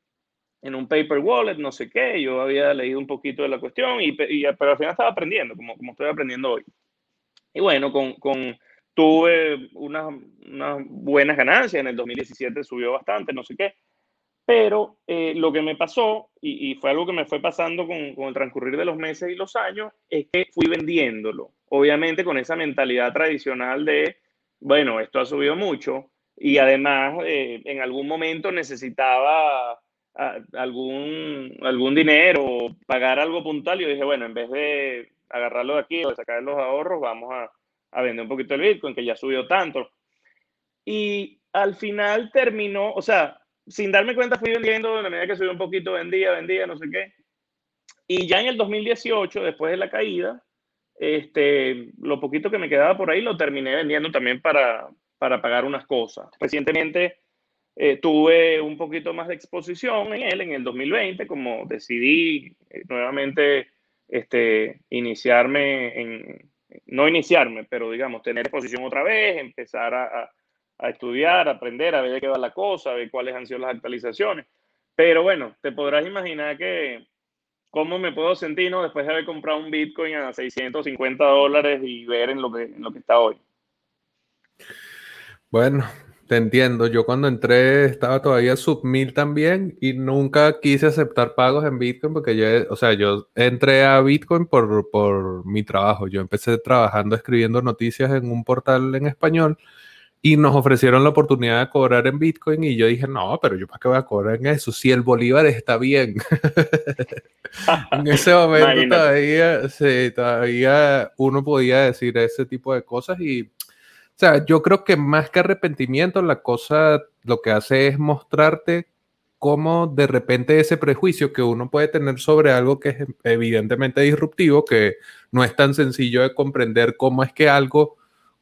en un paper wallet, no sé qué. Yo había leído un poquito de la cuestión, y, y pero al final estaba aprendiendo, como, como estoy aprendiendo hoy. Y bueno, con, con, tuve unas, unas buenas ganancias, en el 2017 subió bastante, no sé qué, pero eh, lo que me pasó, y, y, fue algo que me fue pasando con, con, el transcurrir de los meses y los años, es que fui vendiéndolo, obviamente con esa mentalidad tradicional de, bueno, esto ha subido mucho, y además eh, en algún momento necesitaba a, algún, algún dinero, pagar algo puntual, y yo dije, bueno, en vez de agarrarlo de aquí o de sacar los ahorros, vamos a, a vender un poquito el Bitcoin, que ya subió tanto. Y al final terminó, o sea, sin darme cuenta fui vendiendo, de la medida que subió un poquito, vendía, vendía, no sé qué. Y ya en el 2018, después de la caída, este, lo poquito que me quedaba por ahí lo terminé vendiendo también para, para pagar unas cosas. Recientemente eh, tuve un poquito más de exposición en él en el 2020, como decidí eh, nuevamente este, iniciarme en, no iniciarme, pero digamos, tener exposición otra vez, empezar a, a a estudiar, a aprender, a ver de qué va la cosa, a ver cuáles han sido las actualizaciones. Pero bueno, te podrás imaginar que cómo me puedo sentir ¿no? después de haber comprado un Bitcoin a 650 dólares y ver en lo que, en lo que está hoy. Bueno, te entiendo. Yo cuando entré estaba todavía sub 1000 también y nunca quise aceptar pagos en Bitcoin porque yo, o sea, yo entré a Bitcoin por, por mi trabajo. Yo empecé trabajando escribiendo noticias en un portal en español y nos ofrecieron la oportunidad de cobrar en Bitcoin y yo dije, no, pero yo para qué voy a cobrar en eso, si el Bolívar está bien. en ese momento todavía, sí, todavía uno podía decir ese tipo de cosas y, o sea, yo creo que más que arrepentimiento, la cosa lo que hace es mostrarte cómo de repente ese prejuicio que uno puede tener sobre algo que es evidentemente disruptivo, que no es tan sencillo de comprender cómo es que algo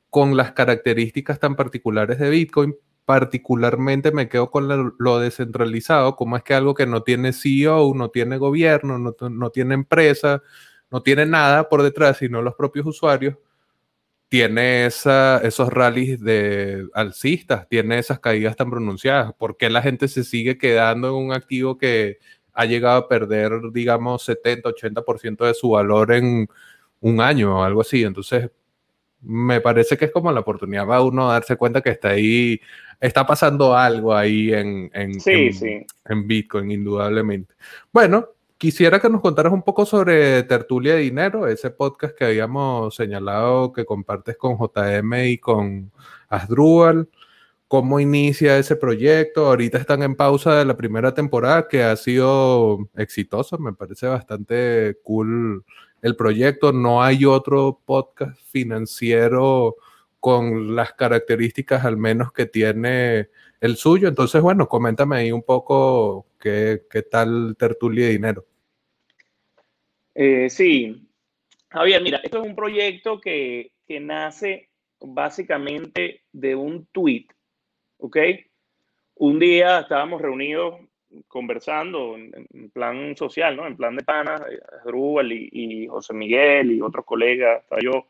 con las características tan particulares de Bitcoin. Particularmente me quedo con lo, descentralizado, como es que algo que no tiene CEO, no tiene gobierno, no, no tiene empresa, no tiene nada por detrás, sino los propios usuarios, tiene esa, esos rallies de alcistas, tiene esas caídas tan pronunciadas. ¿Por qué la gente se sigue quedando en un activo que ha llegado a perder, digamos, 70, 80% de su valor en un año o algo así? Entonces, me parece que es como la oportunidad para uno darse cuenta que está ahí, está pasando algo ahí en, en, en, Bitcoin, indudablemente. Bueno, quisiera que nos contaras un poco sobre Tertulia de Dinero, ese podcast que habíamos señalado que compartes con JM y con Asdrúbal. ¿Cómo inicia ese proyecto? Ahorita están en pausa de la primera temporada que ha sido exitoso, me parece bastante cool el proyecto, no hay otro podcast financiero con las características al menos que tiene el suyo. Entonces, bueno, coméntame ahí un poco qué, qué tal Tertulia de Dinero. Eh, sí, Javier, mira, esto es un proyecto que, que nace básicamente de un tweet, ¿ok? Un día estábamos reunidos conversando en, plan social, ¿no? En plan de panas, eh, Rubal y, José Miguel y otros colegas, yo.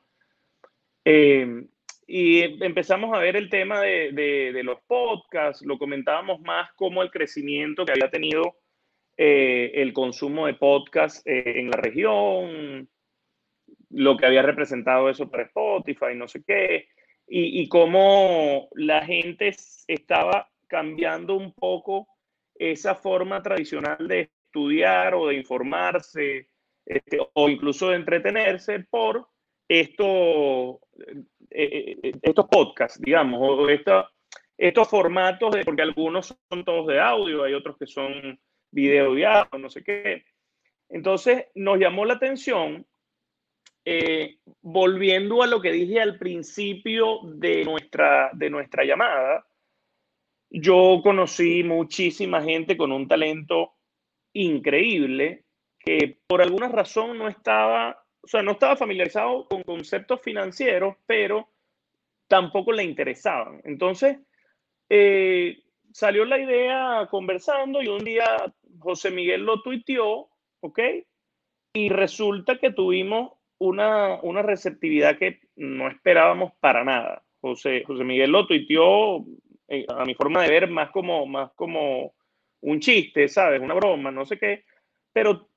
Eh, y empezamos a ver el tema de, los podcasts, lo comentábamos más como el crecimiento que había tenido eh, el consumo de podcasts en la región, lo que había representado eso para Spotify, no sé qué, y cómo la gente estaba cambiando un poco esa forma tradicional de estudiar o de informarse este, o incluso de entretenerse por esto, eh, eh, estos podcasts, digamos, o estos formatos, de, porque algunos son todos de audio, hay otros que son video y audio, no sé qué. Entonces nos llamó la atención, eh, volviendo a lo que dije al principio de nuestra, de nuestra llamada, yo conocí muchísima gente con un talento increíble que por alguna razón no estaba, o sea, no estaba familiarizado con conceptos financieros, pero tampoco le interesaban. Entonces, eh, salió la idea conversando y un día José Miguel lo tuiteó, ¿ok? Y resulta que tuvimos una, una receptividad que no esperábamos para nada. José, José Miguel lo tuiteó a mi forma de ver, más como, más como un chiste, ¿sabes? Una broma, no sé qué, pero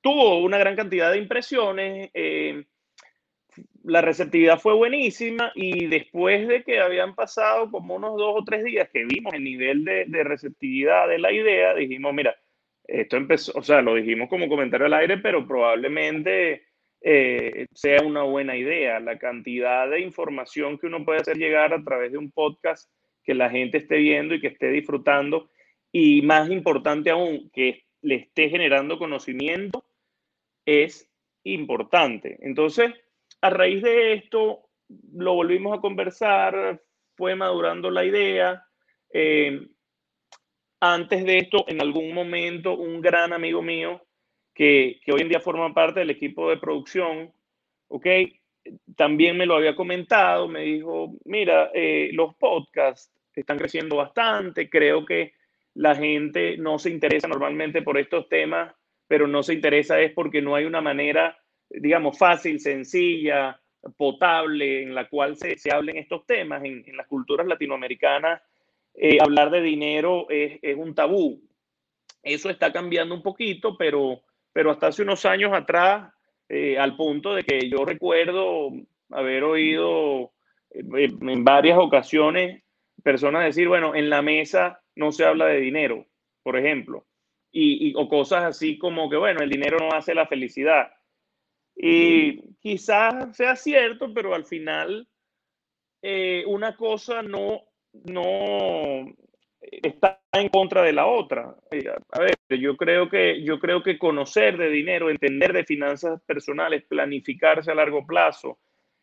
tuvo una gran cantidad de impresiones, eh, la receptividad fue buenísima y después de que habían pasado como unos dos o tres días que vimos el nivel de, de receptividad de la idea, dijimos, mira, esto empezó, o sea, lo dijimos como comentario al aire, pero probablemente eh, sea una buena idea. La cantidad de información que uno puede hacer llegar a través de un podcast que la gente esté viendo y que esté disfrutando y más importante aún, que le esté generando conocimiento, es importante. Entonces, a raíz de esto, lo volvimos a conversar, fue madurando la idea. Eh, antes de esto, en algún momento, un gran amigo mío que, hoy en día forma parte del equipo de producción, ¿ok? También me lo había comentado, me dijo, mira, eh, los podcasts están creciendo bastante, creo que la gente no se interesa normalmente por estos temas, pero no se interesa es porque no hay una manera, digamos, fácil, sencilla, potable en la cual se, se hablen estos temas. En, las culturas latinoamericanas, eh, hablar de dinero es, es, un tabú. Eso está cambiando un poquito, pero pero hasta hace unos años atrás, eh, al punto de que yo recuerdo haber oído eh, en varias ocasiones personas decir, bueno, en la mesa no se habla de dinero, por ejemplo, y, o cosas así como que, bueno, el dinero no hace la felicidad. Y quizás sea cierto, pero al final eh, una cosa no, no, está en contra de la otra. Eh, a ver, yo creo que yo creo que conocer de dinero, entender de finanzas personales, planificarse a largo plazo,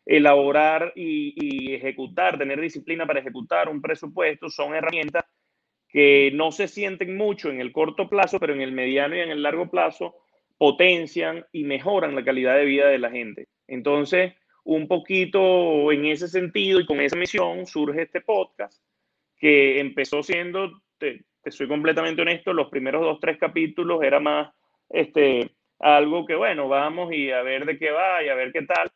elaborar y, ejecutar, tener disciplina para ejecutar un presupuesto son herramientas que no se sienten mucho en el corto plazo, pero en el mediano y en el largo plazo potencian y mejoran la calidad de vida de la gente. Entonces, un poquito en ese sentido y con esa misión surge este podcast que empezó siendo, te, soy completamente honesto, los primeros dos, tres capítulos era más este, algo que, bueno, vamos y a ver de qué va y a ver qué tal,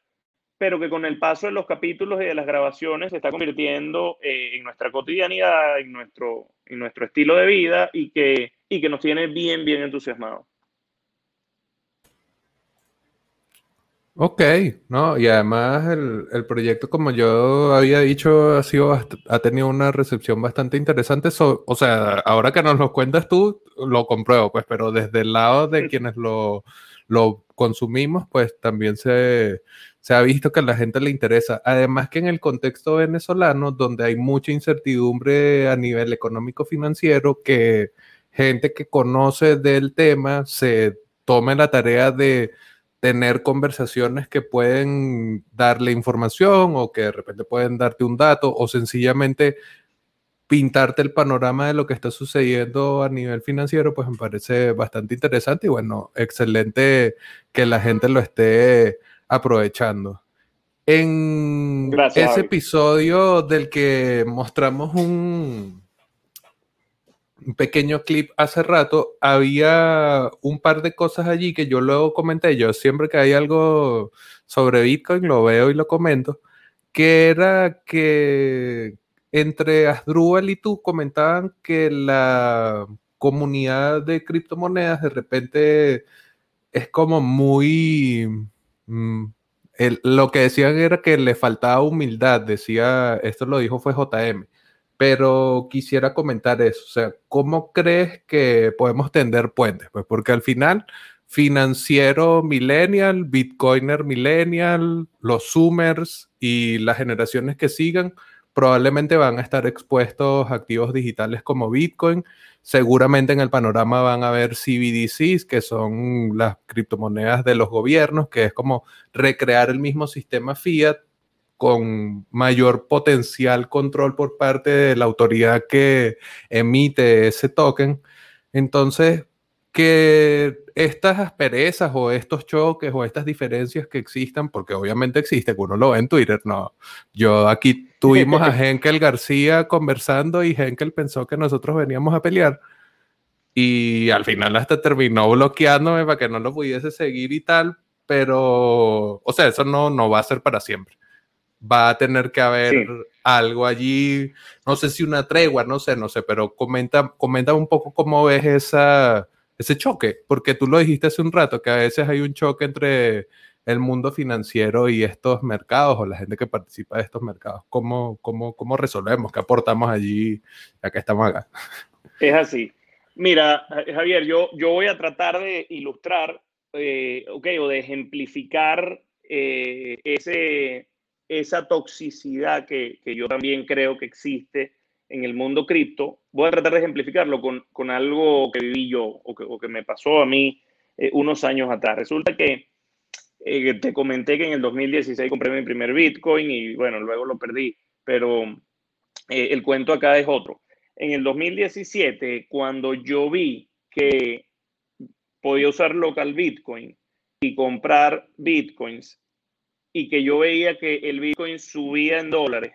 pero que con el paso de los capítulos y de las grabaciones se está convirtiendo eh, en nuestra cotidianidad, en nuestro, en nuestro estilo de vida y que, y que nos tiene bien, bien entusiasmados. Ok, ¿no? Y además el, el, proyecto, como yo había dicho, ha, sido, ha tenido una recepción bastante interesante. o sea, ahora que nos lo cuentas tú, lo compruebo, pues, pero desde el lado de quienes lo, lo consumimos, pues también se, se ha visto que a la gente le interesa. Además que en el contexto venezolano, donde hay mucha incertidumbre a nivel económico financiero, que gente que conoce del tema se tome la tarea de tener conversaciones que pueden darle información o que de repente pueden darte un dato o sencillamente pintarte el panorama de lo que está sucediendo a nivel financiero, pues me parece bastante interesante y bueno, excelente que la gente lo esté aprovechando. En ese episodio del que mostramos un, un pequeño clip hace rato, había un par de cosas allí que yo luego comenté, yo siempre que hay algo sobre Bitcoin lo veo y lo comento, que era que entre Asdrúbal y tú comentaban que la comunidad de criptomonedas de repente es como muy... Mm, lo que decían era que le faltaba humildad, decía, esto lo dijo fue JM, pero quisiera comentar eso, o sea, ¿cómo crees que podemos tender puentes? Pues porque al final, financiero millennial, bitcoiner millennial, los zoomers y las generaciones que sigan probablemente van a estar expuestos activos digitales como Bitcoin. Seguramente en el panorama van a haber CBDCs, que son las criptomonedas de los gobiernos, que es como recrear el mismo sistema fiat, con mayor potencial control por parte de la autoridad que emite ese token. Entonces, que estas asperezas o estos choques o estas diferencias que existan, porque obviamente existe, uno lo ve en Twitter, no. Yo aquí tuvimos a Henkel García conversando y Henkel pensó que nosotros veníamos a pelear. Y al final hasta terminó bloqueándome para que no lo pudiese seguir y tal, pero, o sea, eso no, no va a ser para siempre. Va a tener que haber algo allí, no sé si una tregua, no sé, no sé, pero comenta, comenta un poco cómo ves esa, ese choque, porque tú lo dijiste hace un rato, que a veces hay un choque entre el mundo financiero y estos mercados o la gente que participa de estos mercados? ¿Cómo, cómo, cómo resolvemos? ¿Qué aportamos allí ya que estamos acá? Es así. Mira, Javier, yo, yo voy a tratar de ilustrar, eh, okay, o de ejemplificar eh, ese, esa toxicidad que, que, yo también creo que existe en el mundo cripto. Voy a tratar de ejemplificarlo con, con algo que viví yo o que, o que me pasó a mí eh, unos años atrás. Resulta que eh, te comenté que en el 2016 compré mi primer Bitcoin y bueno, luego lo perdí, pero eh, el cuento acá es otro. En el 2017, cuando yo vi que podía usar local Bitcoin y comprar Bitcoins y que yo veía que el Bitcoin subía en dólares,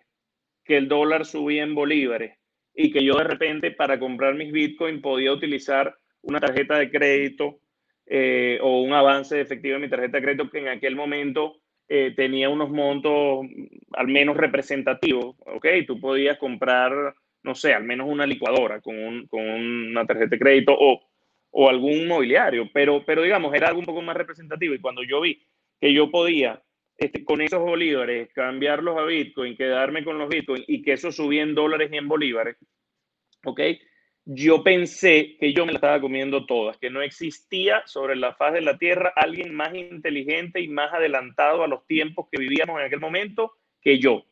que el dólar subía en bolívares y que yo de repente para comprar mis Bitcoin podía utilizar una tarjeta de crédito eh, o un avance efectivo en mi tarjeta de crédito que en aquel momento eh, tenía unos montos al menos representativos, ¿ok? Tú podías comprar, no sé, al menos una licuadora con, con una tarjeta de crédito o, o algún mobiliario, pero, pero digamos, era algo un poco más representativo y cuando yo vi que yo podía este, con esos bolívares cambiarlos a Bitcoin, quedarme con los Bitcoin y que eso subía en dólares y en bolívares, ¿ok? Yo pensé que yo me la estaba comiendo todas, que no existía sobre la faz de la Tierra alguien más inteligente y más adelantado a los tiempos que vivíamos en aquel momento que yo.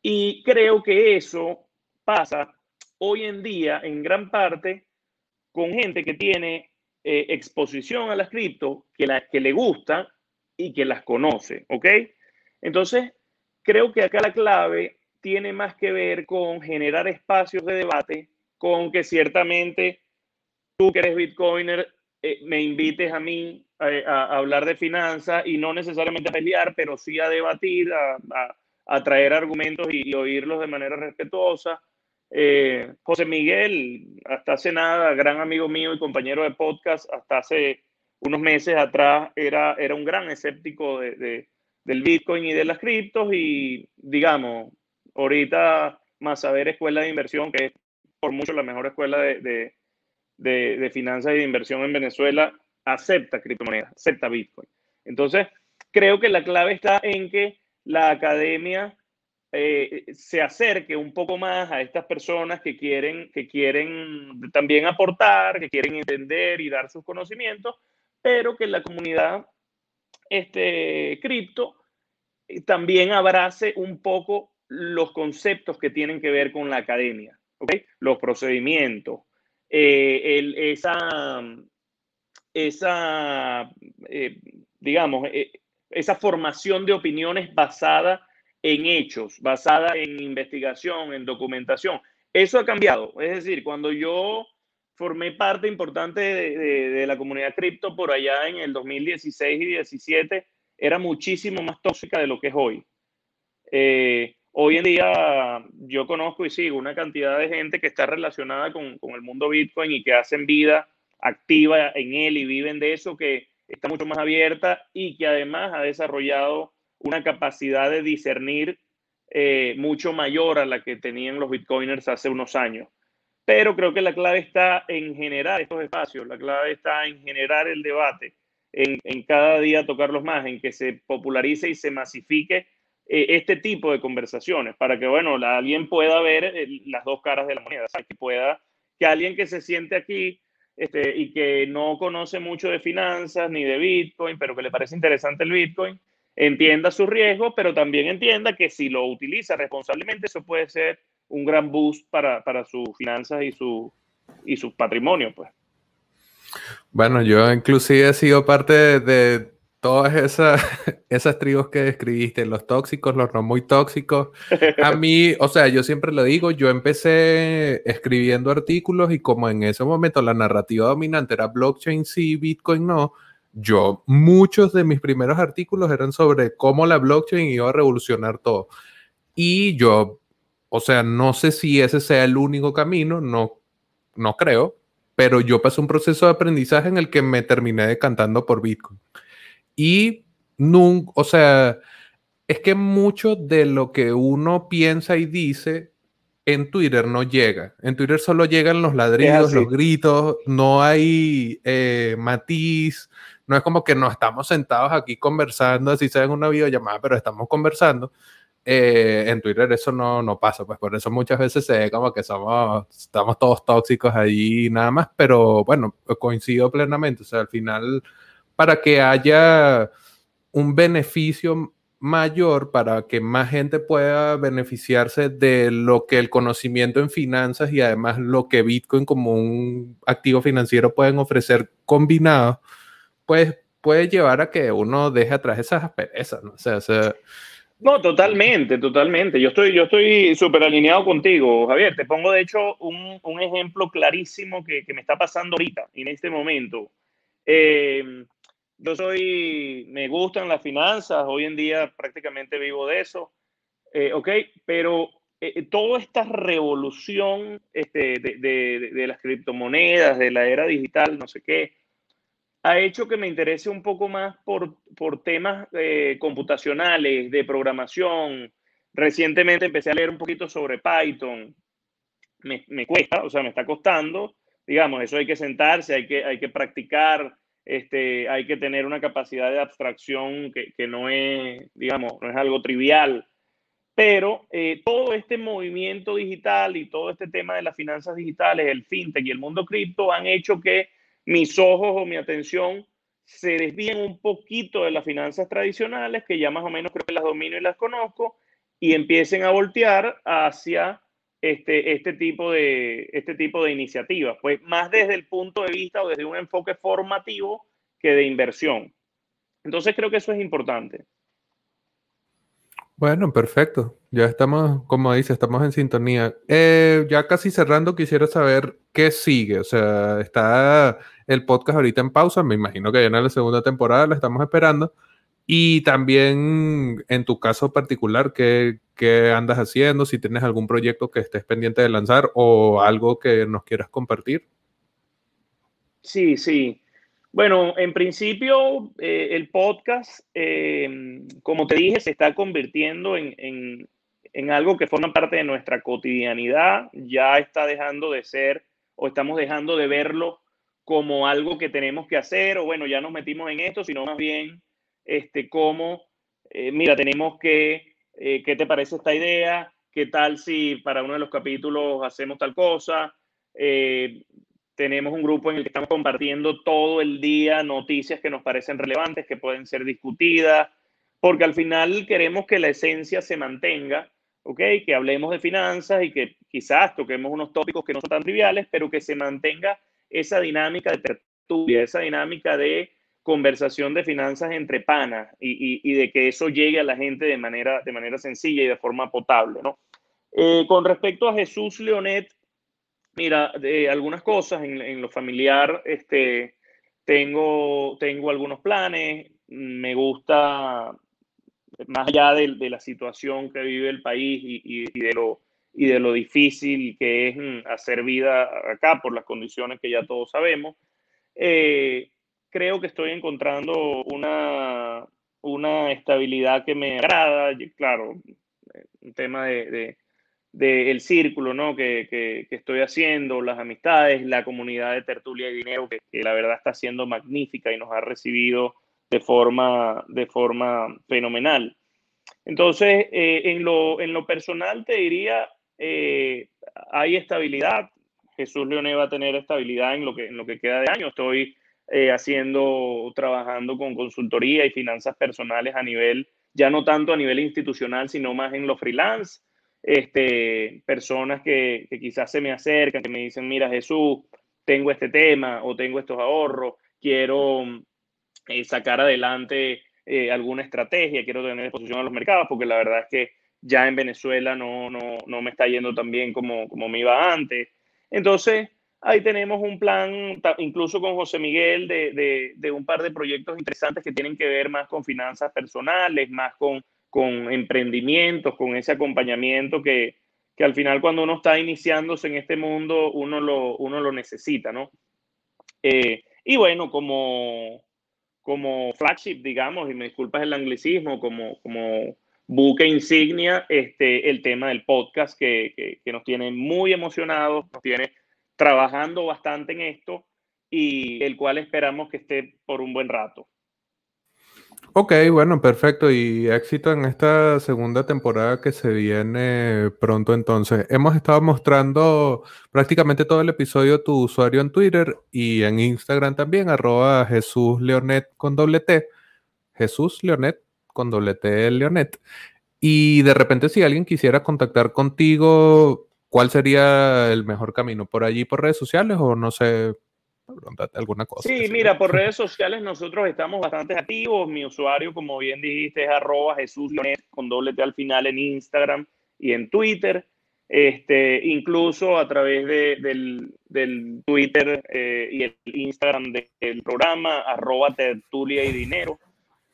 Y creo que eso pasa hoy en día en gran parte con gente que tiene eh, exposición a las cripto, que, la, que le gusta y que las conoce, ¿ok? Entonces, creo que acá la clave tiene más que ver con generar espacios de debate con que ciertamente tú que eres bitcoiner eh, me invites a mí eh, a, hablar de finanzas y no necesariamente a pelear, pero sí a debatir, a, a, traer argumentos y, oírlos de manera respetuosa. Eh, José Miguel, hasta hace nada, gran amigo mío y compañero de podcast, hasta hace unos meses atrás era, era un gran escéptico de, del Bitcoin y de las criptos y digamos, ahorita más saber escuela de inversión, que es por mucho la mejor escuela de, de, finanzas y de inversión en Venezuela, acepta criptomonedas, acepta Bitcoin. Entonces, creo que la clave está en que la academia eh, se acerque un poco más a estas personas que quieren, que quieren también aportar, que quieren entender y dar sus conocimientos, pero que la comunidad este, cripto eh, también abrace un poco los conceptos que tienen que ver con la academia. Los procedimientos, eh, esa, esa eh, digamos, eh, esa formación de opiniones basada en hechos, basada en investigación, en documentación. Eso ha cambiado. Es decir, cuando yo formé parte importante de, la comunidad cripto por allá en el 2016 y 2017, era muchísimo más tóxica de lo que es hoy. Hoy en día yo conozco y sigo una cantidad de gente que está relacionada con, el mundo Bitcoin y que hacen vida activa en él y viven de eso, que está mucho más abierta y que además ha desarrollado una capacidad de discernir eh, mucho mayor a la que tenían los Bitcoiners hace unos años. Pero creo que la clave está en generar estos espacios, la clave está en generar el debate, en, en cada día tocarlos más, en que se popularice y se masifique este tipo de conversaciones para que, bueno, alguien pueda ver las dos caras de la moneda, que pueda, que alguien que se siente aquí este, y que no conoce mucho de finanzas ni de Bitcoin, pero que le parece interesante el Bitcoin, entienda su riesgo, pero también entienda que si lo utiliza responsablemente, eso puede ser un gran boost para, para sus finanzas y su, y su patrimonio, pues. Bueno, yo inclusive he sido parte de todas esas, esas tribus que describiste, los tóxicos, los no muy tóxicos. A mí, o sea, yo siempre lo digo, yo empecé escribiendo artículos y como en ese momento la narrativa dominante era blockchain sí, Bitcoin no, yo muchos de mis primeros artículos eran sobre cómo la blockchain iba a revolucionar todo. Y yo, o sea, no sé si ese sea el único camino, no, no creo, pero yo pasé un proceso de aprendizaje en el que me terminé decantando por Bitcoin. Y nunca, o sea, es que mucho de lo que uno piensa y dice en Twitter no llega. En Twitter solo llegan los ladrillos, los gritos, no hay eh, matiz, no es como que nos estamos sentados aquí conversando, así sea en una videollamada, pero estamos conversando. Eh, en Twitter eso no, no pasa, pues por eso muchas veces se ve como que somos, estamos todos tóxicos ahí nada más, pero bueno, coincido plenamente, o sea, al final, para que haya un beneficio mayor para que más gente pueda beneficiarse de lo que el conocimiento en finanzas y además lo que Bitcoin como un activo financiero pueden ofrecer combinado, pues puede llevar a que uno deje atrás esas asperezas, ¿no? O sea, no, totalmente, totalmente. Yo estoy, yo estoy súper alineado contigo, Javier. Te pongo, de hecho, un, un ejemplo clarísimo que, que, me está pasando ahorita, en este momento. Eh, yo soy, me gustan las finanzas, hoy en día prácticamente vivo de eso, eh, ok, pero eh, toda esta revolución este, de, de, de, las criptomonedas, de la era digital, no sé qué, ha hecho que me interese un poco más por, por temas eh, computacionales, de programación. Recientemente empecé a leer un poquito sobre Python. Me, me, cuesta, o sea, me está costando. Digamos, eso hay que sentarse, hay que, hay que practicar este, hay que tener una capacidad de abstracción que, no es, digamos, no es algo trivial. Pero eh, todo este movimiento digital y todo este tema de las finanzas digitales, el fintech y el mundo cripto han hecho que mis ojos o mi atención se desvíen un poquito de las finanzas tradicionales, que ya más o menos creo que las domino y las conozco, y empiecen a voltear hacia este, este, tipo de, este tipo de iniciativas, pues más desde el punto de vista o desde un enfoque formativo que de inversión. Entonces creo que eso es importante. Bueno, perfecto. Ya estamos, como dice, estamos en sintonía. Eh, ya casi cerrando, quisiera saber qué sigue. O sea, está el podcast ahorita en pausa. Me imagino que ya en la segunda temporada la estamos esperando. Y también en tu caso particular, ¿qué, ¿qué, andas haciendo? Si tienes algún proyecto que estés pendiente de lanzar o algo que nos quieras compartir. Sí, sí. Bueno, en principio eh, el podcast, eh, como te dije, se está convirtiendo en, en, en algo que forma parte de nuestra cotidianidad. Ya está dejando de ser o estamos dejando de verlo como algo que tenemos que hacer o bueno, ya nos metimos en esto, sino más bien este, cómo, eh, mira, tenemos que, eh, ¿qué te parece esta idea? ¿Qué tal si para uno de los capítulos hacemos tal cosa? Eh, tenemos un grupo en el que estamos compartiendo todo el día noticias que nos parecen relevantes, que pueden ser discutidas, porque al final queremos que la esencia se mantenga, ¿ok? Que hablemos de finanzas y que quizás toquemos unos tópicos que no son tan triviales, pero que se mantenga esa dinámica de tertulia, esa dinámica de conversación de finanzas entre panas y, de que eso llegue a la gente de manera, de manera sencilla y de forma potable, ¿no? Eh, con respecto a Jesús Leonet, mira, de algunas cosas en, lo familiar, este, tengo, tengo algunos planes, me gusta, más allá de, la situación que vive el país y, y, de lo, y de lo difícil que es mm, hacer vida acá por las condiciones que ya todos sabemos, eh, creo que estoy encontrando una, una estabilidad que me agrada. Claro, un tema de, de, el círculo ¿no? Que, que, que, estoy haciendo, las amistades, la comunidad de tertulia y dinero, que, que, la verdad está siendo magnífica y nos ha recibido de forma, de forma fenomenal. Entonces, eh, en, lo, en lo personal te diría, eh, hay estabilidad. Jesús Leone va a tener estabilidad en lo que, en lo que queda de año. Estoy eh, haciendo, trabajando con consultoría y finanzas personales a nivel, ya no tanto a nivel institucional, sino más en lo freelance. Este, personas que, que quizás se me acercan, que me dicen, mira Jesús, tengo este tema o tengo estos ahorros, quiero eh, sacar adelante eh, alguna estrategia, quiero tener exposición a los mercados, porque la verdad es que ya en Venezuela no, no, no me está yendo tan bien como, como me iba antes. Entonces, Ahí tenemos un plan, incluso con José Miguel, de, de, de, un par de proyectos interesantes que tienen que ver más con finanzas personales, más con, con emprendimientos, con ese acompañamiento que, que, al final cuando uno está iniciándose en este mundo, uno lo, uno lo necesita, ¿no? Eh, y bueno, como, como flagship, digamos, y me disculpas el anglicismo, como, como buque insignia, este, el tema del podcast que, que, nos tiene muy emocionados, nos tiene trabajando bastante en esto y el cual esperamos que esté por un buen rato. Ok, bueno, perfecto. Y éxito en esta segunda temporada que se viene pronto entonces. Hemos estado mostrando prácticamente todo el episodio tu usuario en Twitter y en Instagram también, arroba Jesús Leonet con doble T. Jesús Leonet con doble T Leonet. Y de repente si alguien quisiera contactar contigo, ¿cuál sería el mejor camino? ¿Por allí, por redes sociales o no sé, alguna cosa. Sí, mira, por redes sociales nosotros estamos bastante activos. Mi usuario, como bien dijiste, es arroba Jesús con doble T al final en Instagram y en Twitter. Este, incluso a través de, del, del, Twitter eh, y el Instagram del programa, arroba tertulia y dinero.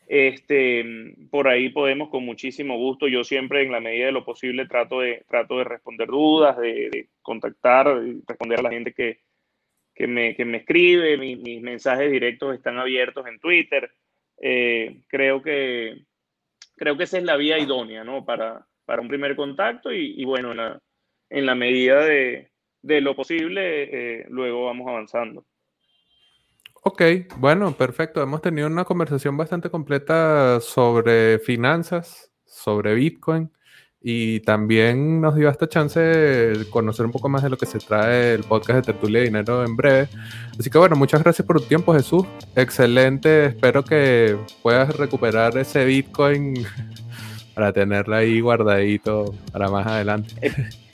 Este, por ahí podemos con muchísimo gusto. Yo siempre, en la medida de lo posible, trato de, trato de responder dudas, de, contactar, responder a la gente que, que me, que me escribe, mis mensajes directos están abiertos en Twitter. Eh, creo, que, creo que esa es la vía idónea, ¿no? Para, para un primer contacto y, bueno, en la, en la medida de, de lo posible, eh, luego vamos avanzando. Ok, bueno, perfecto. Hemos tenido una conversación bastante completa sobre finanzas, sobre Bitcoin. Y también nos dio esta chance de conocer un poco más de lo que se trae el podcast de Tertulia de Dinero en breve. Así que bueno, muchas gracias por tu tiempo, Jesús. Excelente. Espero que puedas recuperar ese Bitcoin para tenerlo ahí guardadito para más adelante.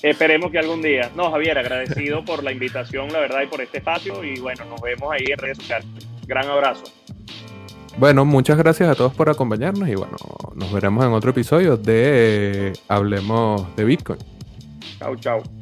Esperemos que algún día. No, Javier, agradecido por la invitación, la verdad, y por este espacio. Y bueno, nos vemos ahí en redes sociales. Gran abrazo. Bueno, muchas gracias a todos por acompañarnos y bueno, nos veremos en otro episodio de Hablemos de Bitcoin. Chao, chao.